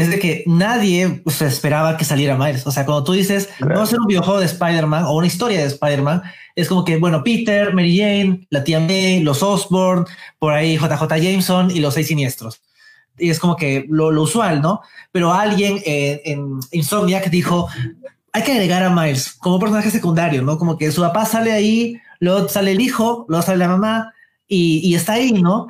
es de que nadie se esperaba que saliera Miles. O sea, cuando tú dices, no va a ser un videojuego de Spider-Man o una historia de Spider-Man, es como que, bueno, Peter, Mary Jane, la tía May, los Osborn, por ahí JJ Jameson y los seis siniestros. Y es como que lo, usual, ¿no? Pero alguien en Insomniac dijo, hay que agregar a Miles como personaje secundario, ¿no? Como que su papá sale ahí, luego sale el hijo, luego sale la mamá y, está ahí, ¿no?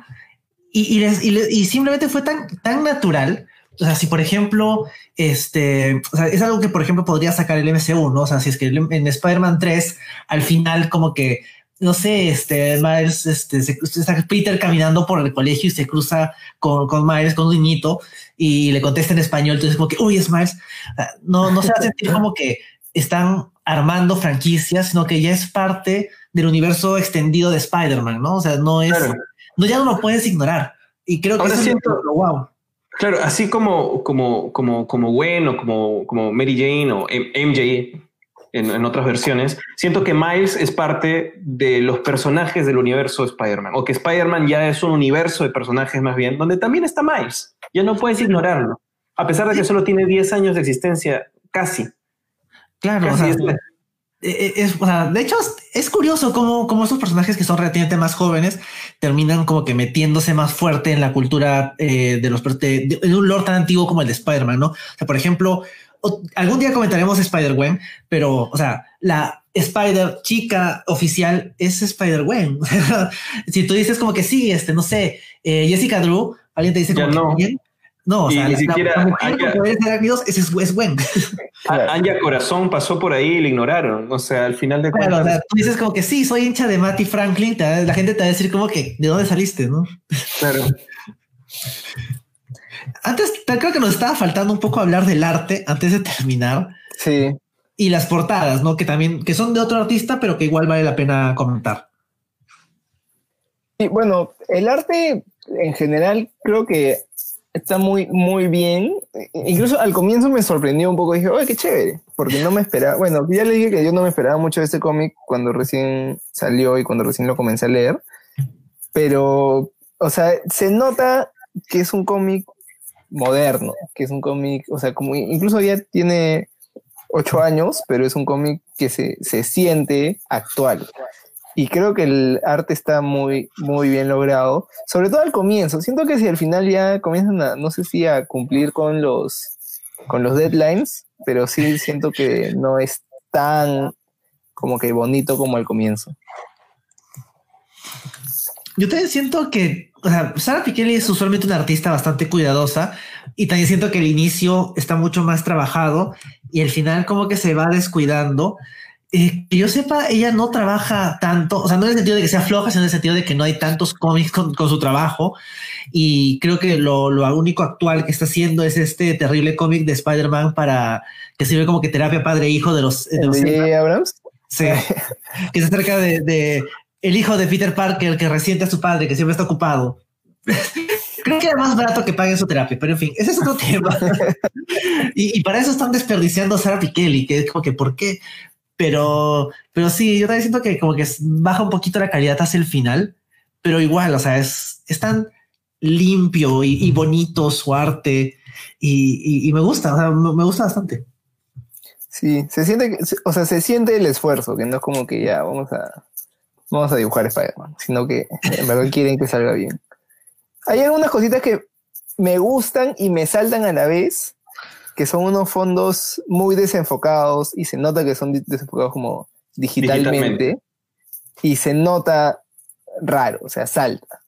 Y, y, simplemente fue tan, tan natural o sea, si por ejemplo, este, o sea, es algo que por ejemplo podría sacar el MCU, ¿no? O sea, si es que en Spider-Man 3 al final como que, no sé, este, Miles, este, se, está Peter caminando por el colegio y se cruza con, con Miles, con un niñito y le contesta en español, entonces como que, uy, es Miles. No, no se va a sentir como que están armando franquicias, sino que ya es parte del universo extendido de Spider-Man, ¿no? O sea, no es, no, ya no lo puedes ignorar. Y creo que Ahora siento, wow. Claro, así como, como, como, como Gwen o como, como Mary Jane o MJ en, otras versiones, siento que Miles es parte de los personajes del universo de Spider-Man, o que Spider-Man ya es un universo de personajes más bien, donde también está Miles. Ya no puedes ignorarlo, a pesar de que solo tiene 10 años de existencia, casi. Claro, eh, eh, es, de hecho, es curioso cómo, cómo esos personajes que son relativamente más jóvenes terminan como que metiéndose más fuerte en la cultura eh, de los de, un lore tan antiguo como el de Spider-Man, ¿no? O sea, por ejemplo, algún día comentaremos Spider-Gwen, pero, o sea, la Spider chica oficial es Spider-Gwen. [laughs] si tú dices como que sí, este, no sé, Jessica Drew, alguien te dice como no. No, o sea, ni siquiera Anja, es, es Gwen. Anja Corazón pasó por ahí y le ignoraron. O sea, al final de cuentas. Claro, tú dices como que sí, soy hincha de Matty Franklin. la gente te va a decir como que de dónde saliste, ¿no? Claro. Antes, creo que nos estaba faltando un poco hablar del arte antes de terminar. Sí. Y las portadas, ¿no? Que también, que son de otro artista, pero que igual vale la pena comentar. Sí, bueno, el arte en general creo que está muy, muy bien. Incluso al comienzo me sorprendió un poco. Dije, oye, qué chévere. Porque no me esperaba. Bueno, ya le dije que yo no me esperaba mucho de este cómic cuando recién salió y cuando recién lo comencé a leer. Pero, o sea, se nota que es un cómic moderno, que es un cómic, o sea, como incluso ya tiene ocho años, pero es un cómic que se, se siente actual. Y creo que el arte está muy, muy bien logrado, sobre todo al comienzo. Siento que si al final ya comienzan a, no sé si a cumplir con los, con los deadlines, pero sí siento que no es tan como que bonito como al comienzo. Yo también siento que, o sea, Sara Pikeli es usualmente una artista bastante cuidadosa y también siento que el inicio está mucho más trabajado y el final como que se va descuidando. Eh, que yo sepa, ella no trabaja tanto, o sea, no en el sentido de que sea floja, sino en el sentido de que no hay tantos cómics con, su trabajo. Y creo que lo, lo, único actual que está haciendo es este terrible cómic de Spider-Man para que sirve como que terapia padre-hijo de los. De los Abrams? Sí, [laughs] que se acerca de, de, el hijo de Peter Parker que resiente a su padre, que siempre está ocupado. [laughs] Creo que era más barato que paguen su terapia, pero en fin, ese es otro [laughs] tema. y, y, para eso están desperdiciando a Sarah Pikeli, que es como que, ¿por qué? Pero, pero sí, yo también siento que como que baja un poquito la calidad hacia el final, pero igual, o sea, es, es tan limpio y, bonito su arte y, me gusta, o sea, me, gusta bastante. Sí, se siente, o sea, se siente el esfuerzo, que no es como que ya vamos a, vamos a dibujar Spider-Man, sino que en verdad quieren que salga bien. Hay algunas cositas que me gustan y me saltan a la vez, que son unos fondos muy desenfocados y se nota que son desenfocados como digitalmente, y se nota raro, o sea, salta.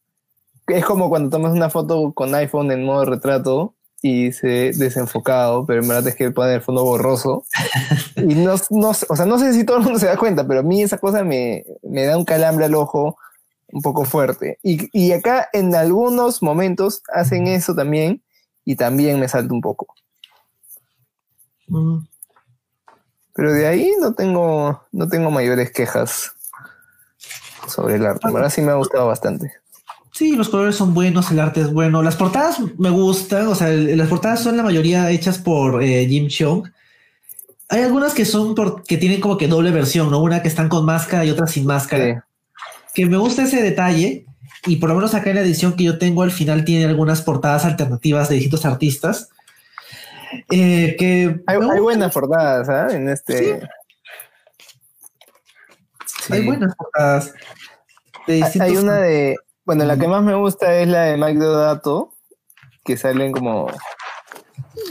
Es como cuando tomas una foto con iPhone en modo retrato y se desenfocado, pero en verdad es que pone el fondo borroso. [laughs] y no, no, o sea, no sé si todo el mundo se da cuenta, pero a mí esa cosa me, me da un calambre al ojo un poco fuerte. Y, y acá en algunos momentos hacen eso también y también me salta un poco. Pero de ahí no tengo, no tengo mayores quejas sobre el arte. Ahora sí me ha gustado bastante. Sí, los colores son buenos, el arte es bueno. Las portadas me gustan, o sea, las portadas son la mayoría hechas por eh, Jim Cheong. Hay algunas que son por, que tienen como que doble versión, ¿no? Una que están con máscara y otra sin máscara. Que me gusta ese detalle. Y por lo menos acá en la edición que yo tengo al final tiene algunas portadas alternativas de distintos artistas. Eh, que hay, buenas portadas ¿eh? en este. Hay buenas portadas. hay una de. Bueno, la que más me gusta es la de Mike Dodato, que salen como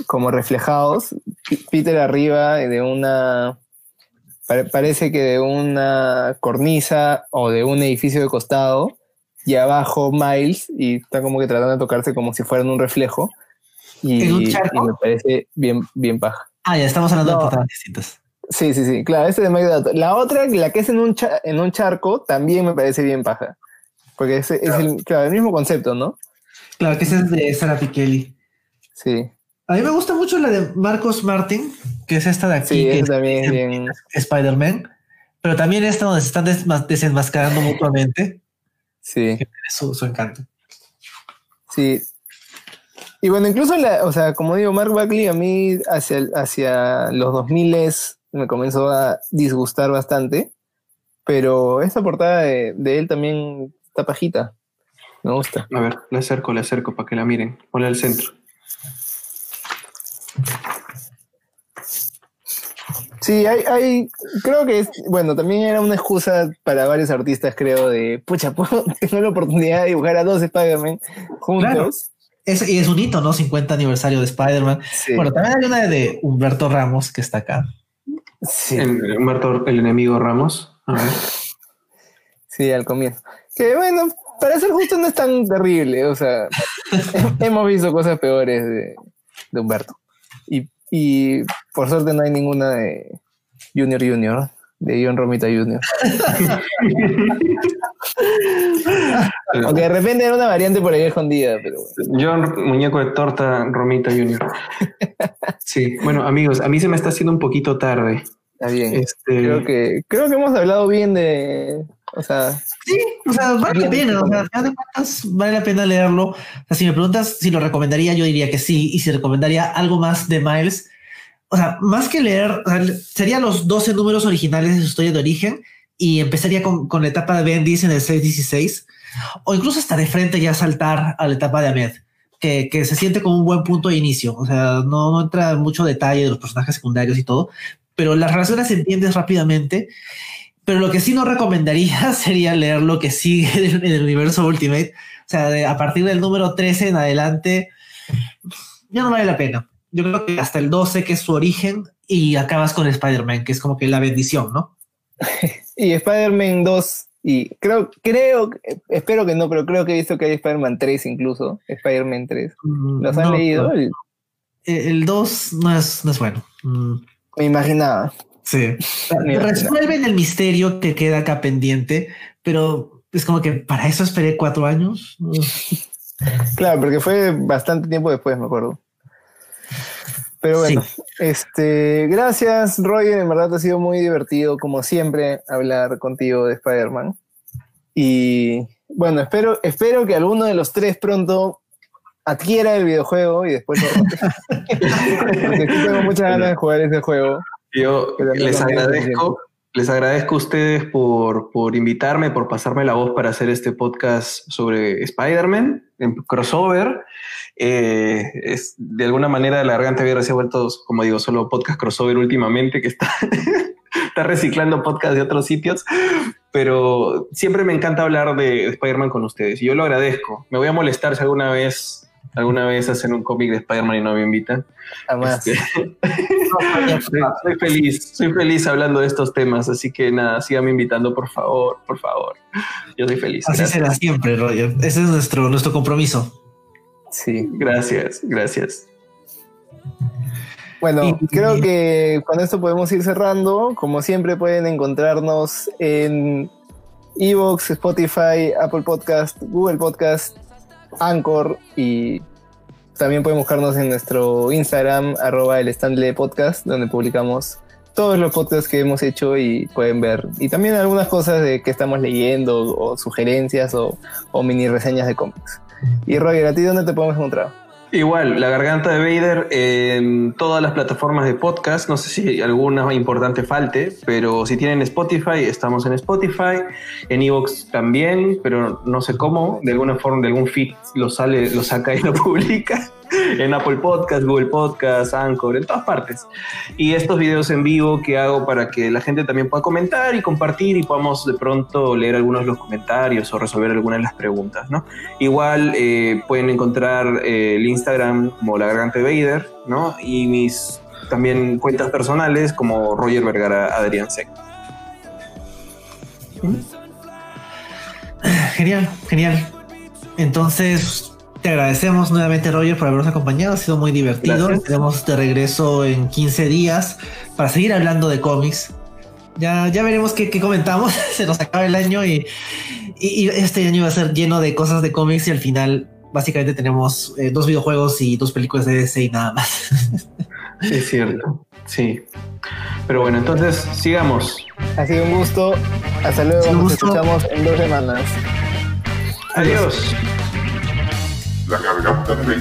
como reflejados. Peter arriba de una. Parece que de una cornisa o de un edificio de costado. Y abajo Miles. Y está como que tratando de tocarse como si fueran un reflejo. Y, me parece bien, bien paja. Ah, ya estamos hablando de portadas distintas. Sí, sí, sí, claro, este de Mike La otra, la que es en un, en un charco, también me parece bien paja. Porque es, el, claro, el mismo concepto, ¿no? Claro, que ese es de Sarah Pikeli. Sí. A mí me gusta mucho la de Marcos Martin, que es esta de aquí. Sí, que es también bien. Spider-Man. Pero también esta donde se están desenmascarando mutuamente. Sí. Que tiene su, su, encanto. Sí. Y bueno, incluso, la, o sea, como digo, Mark Buckley a mí hacia, hacia los 2000 me comenzó a disgustar bastante. Pero esta portada de, de él también está pajita. Me gusta. A ver, le acerco, le acerco para que la miren. Ponle al centro. Sí, hay, hay, creo que es, bueno, también era una excusa para varios artistas, creo, de, pucha, [laughs] tengo la oportunidad de dibujar a dos Spider-Man juntos. Es, y es un hito, ¿no? 50 aniversario de Spider-Man. Bueno, también hay una de Humberto Ramos que está acá. Sí. Humberto, el enemigo Ramos. A ver. Sí, al comienzo. Que bueno, para ser justo no es tan terrible, o sea, [laughs] hemos visto cosas peores de, de Humberto. Y, por suerte no hay ninguna de Junior Junior, de John Romita Junior. [laughs] Aunque de repente era una variante por ahí escondida, pero John, muñeco de torta, Romita Junior. Sí, bueno, amigos, a mí se me está haciendo un poquito tarde. Está bien. Este... Creo, que, creo que hemos hablado bien de, o sea, sí, o sea, vale la pena, o sea, vale la pena leerlo. O sea, si me preguntas si lo recomendaría, yo diría que sí, y si recomendaría algo más de Miles, o sea, más que leer, serían los 12 números originales de su historia de origen y empezaría con, con la etapa de Bendis en el 616, o incluso hasta de frente ya saltar a la etapa de Ahmed. Que, que, se siente como un buen punto de inicio. O sea, no, no entra mucho detalle de los personajes secundarios y todo, pero las relaciones se entiendes rápidamente pero lo que sí no recomendaría [laughs] sería leer lo que sigue en el universo Ultimate. O sea, a partir del número 13 en adelante, ya no vale la pena. Yo creo que hasta el 12, que es su origen, y acabas con Spider-Man, que es como que la bendición, ¿no? [laughs] y Spider-Man 2, y creo, creo, espero que no, pero creo que he visto que hay Spider-Man 3 incluso, Spider-Man 3. Mm, ¿Los han leído? El 2 no es, no es bueno. Mm. Me imaginaba. Sí. [laughs] Resuelven el misterio que queda acá pendiente, pero es como que para eso esperé cuatro años. [laughs] claro, porque fue bastante tiempo después, me acuerdo. Pero bueno, este, gracias, Roger. En verdad ha sido muy divertido, como siempre, hablar contigo de Spider-Man. Y bueno, espero, espero que alguno de los tres pronto adquiera el videojuego y después lo [laughs] Porque tengo muchas ganas de jugar ese juego. Yo les agradezco, les agradezco a ustedes por, por invitarme, por pasarme la voz para hacer este podcast sobre Spider-Man en crossover. Eh, es, de alguna manera la garganta había se ha vuelto, como digo, solo podcast crossover últimamente, que está, [laughs] está reciclando podcast de otros sitios, pero siempre me encanta hablar de Spider-Man con ustedes y yo lo agradezco. Me voy a molestar si alguna vez alguna vez hacen un cómic de Spider-Man y no me invitan. Jamás. Este, [laughs] soy, feliz, soy feliz hablando de estos temas, así que nada, síganme invitando, por favor, por favor. Yo soy feliz. Así será siempre, Roger. Ese es nuestro, nuestro compromiso. Sí. Gracias, gracias. Bueno, creo que con esto podemos ir cerrando. Como siempre pueden encontrarnos en Evox, Spotify, Apple Podcast, Google Podcast, Anchor y también pueden buscarnos en nuestro Instagram, arroba el Stanley donde publicamos todos los podcasts que hemos hecho y pueden ver. Y también algunas cosas de que estamos leyendo, o sugerencias, o, mini reseñas de cómics. Y Roger, ¿a ti dónde te podemos encontrar? Igual, La Garganta de Vader en todas las plataformas de podcast. No sé si alguna importante falte, pero si tienen Spotify, estamos en Spotify. En Evox también, pero no sé cómo. De alguna forma, de algún feed lo sale, lo saca y lo [laughs] publica. [laughs] en Apple Podcast, Google Podcast, Anchor, en todas partes. Y estos videos en vivo que hago para que la gente también pueda comentar y compartir y podamos de pronto leer algunos de los comentarios o resolver algunas de las preguntas, ¿no? Igual eh, pueden encontrar eh, el Instagram como La Garganta Vader, ¿no? Y mis también cuentas personales como Roger Vergara Adrián Sec. Genial, genial. Entonces, te agradecemos nuevamente, Roger, por habernos acompañado. Ha sido muy divertido. Tenemos de regreso en 15 días para seguir hablando de cómics. Ya, ya veremos qué, comentamos. [laughs] Se nos acaba el año y, este año va a ser lleno de cosas de cómics y al final básicamente tenemos eh, dos videojuegos y dos películas de DC y nada más. Es cierto, sí. Pero bueno, entonces sigamos. Ha sido un gusto. Hasta luego. Nos escuchamos en dos semanas. Adiós. La garganta de.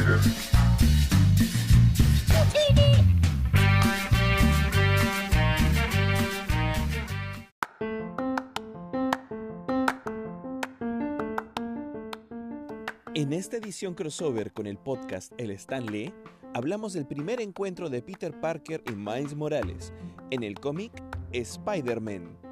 En esta edición crossover con el podcast El Stanley, hablamos del primer encuentro de Peter Parker y Miles Morales en el cómic Spider-Man.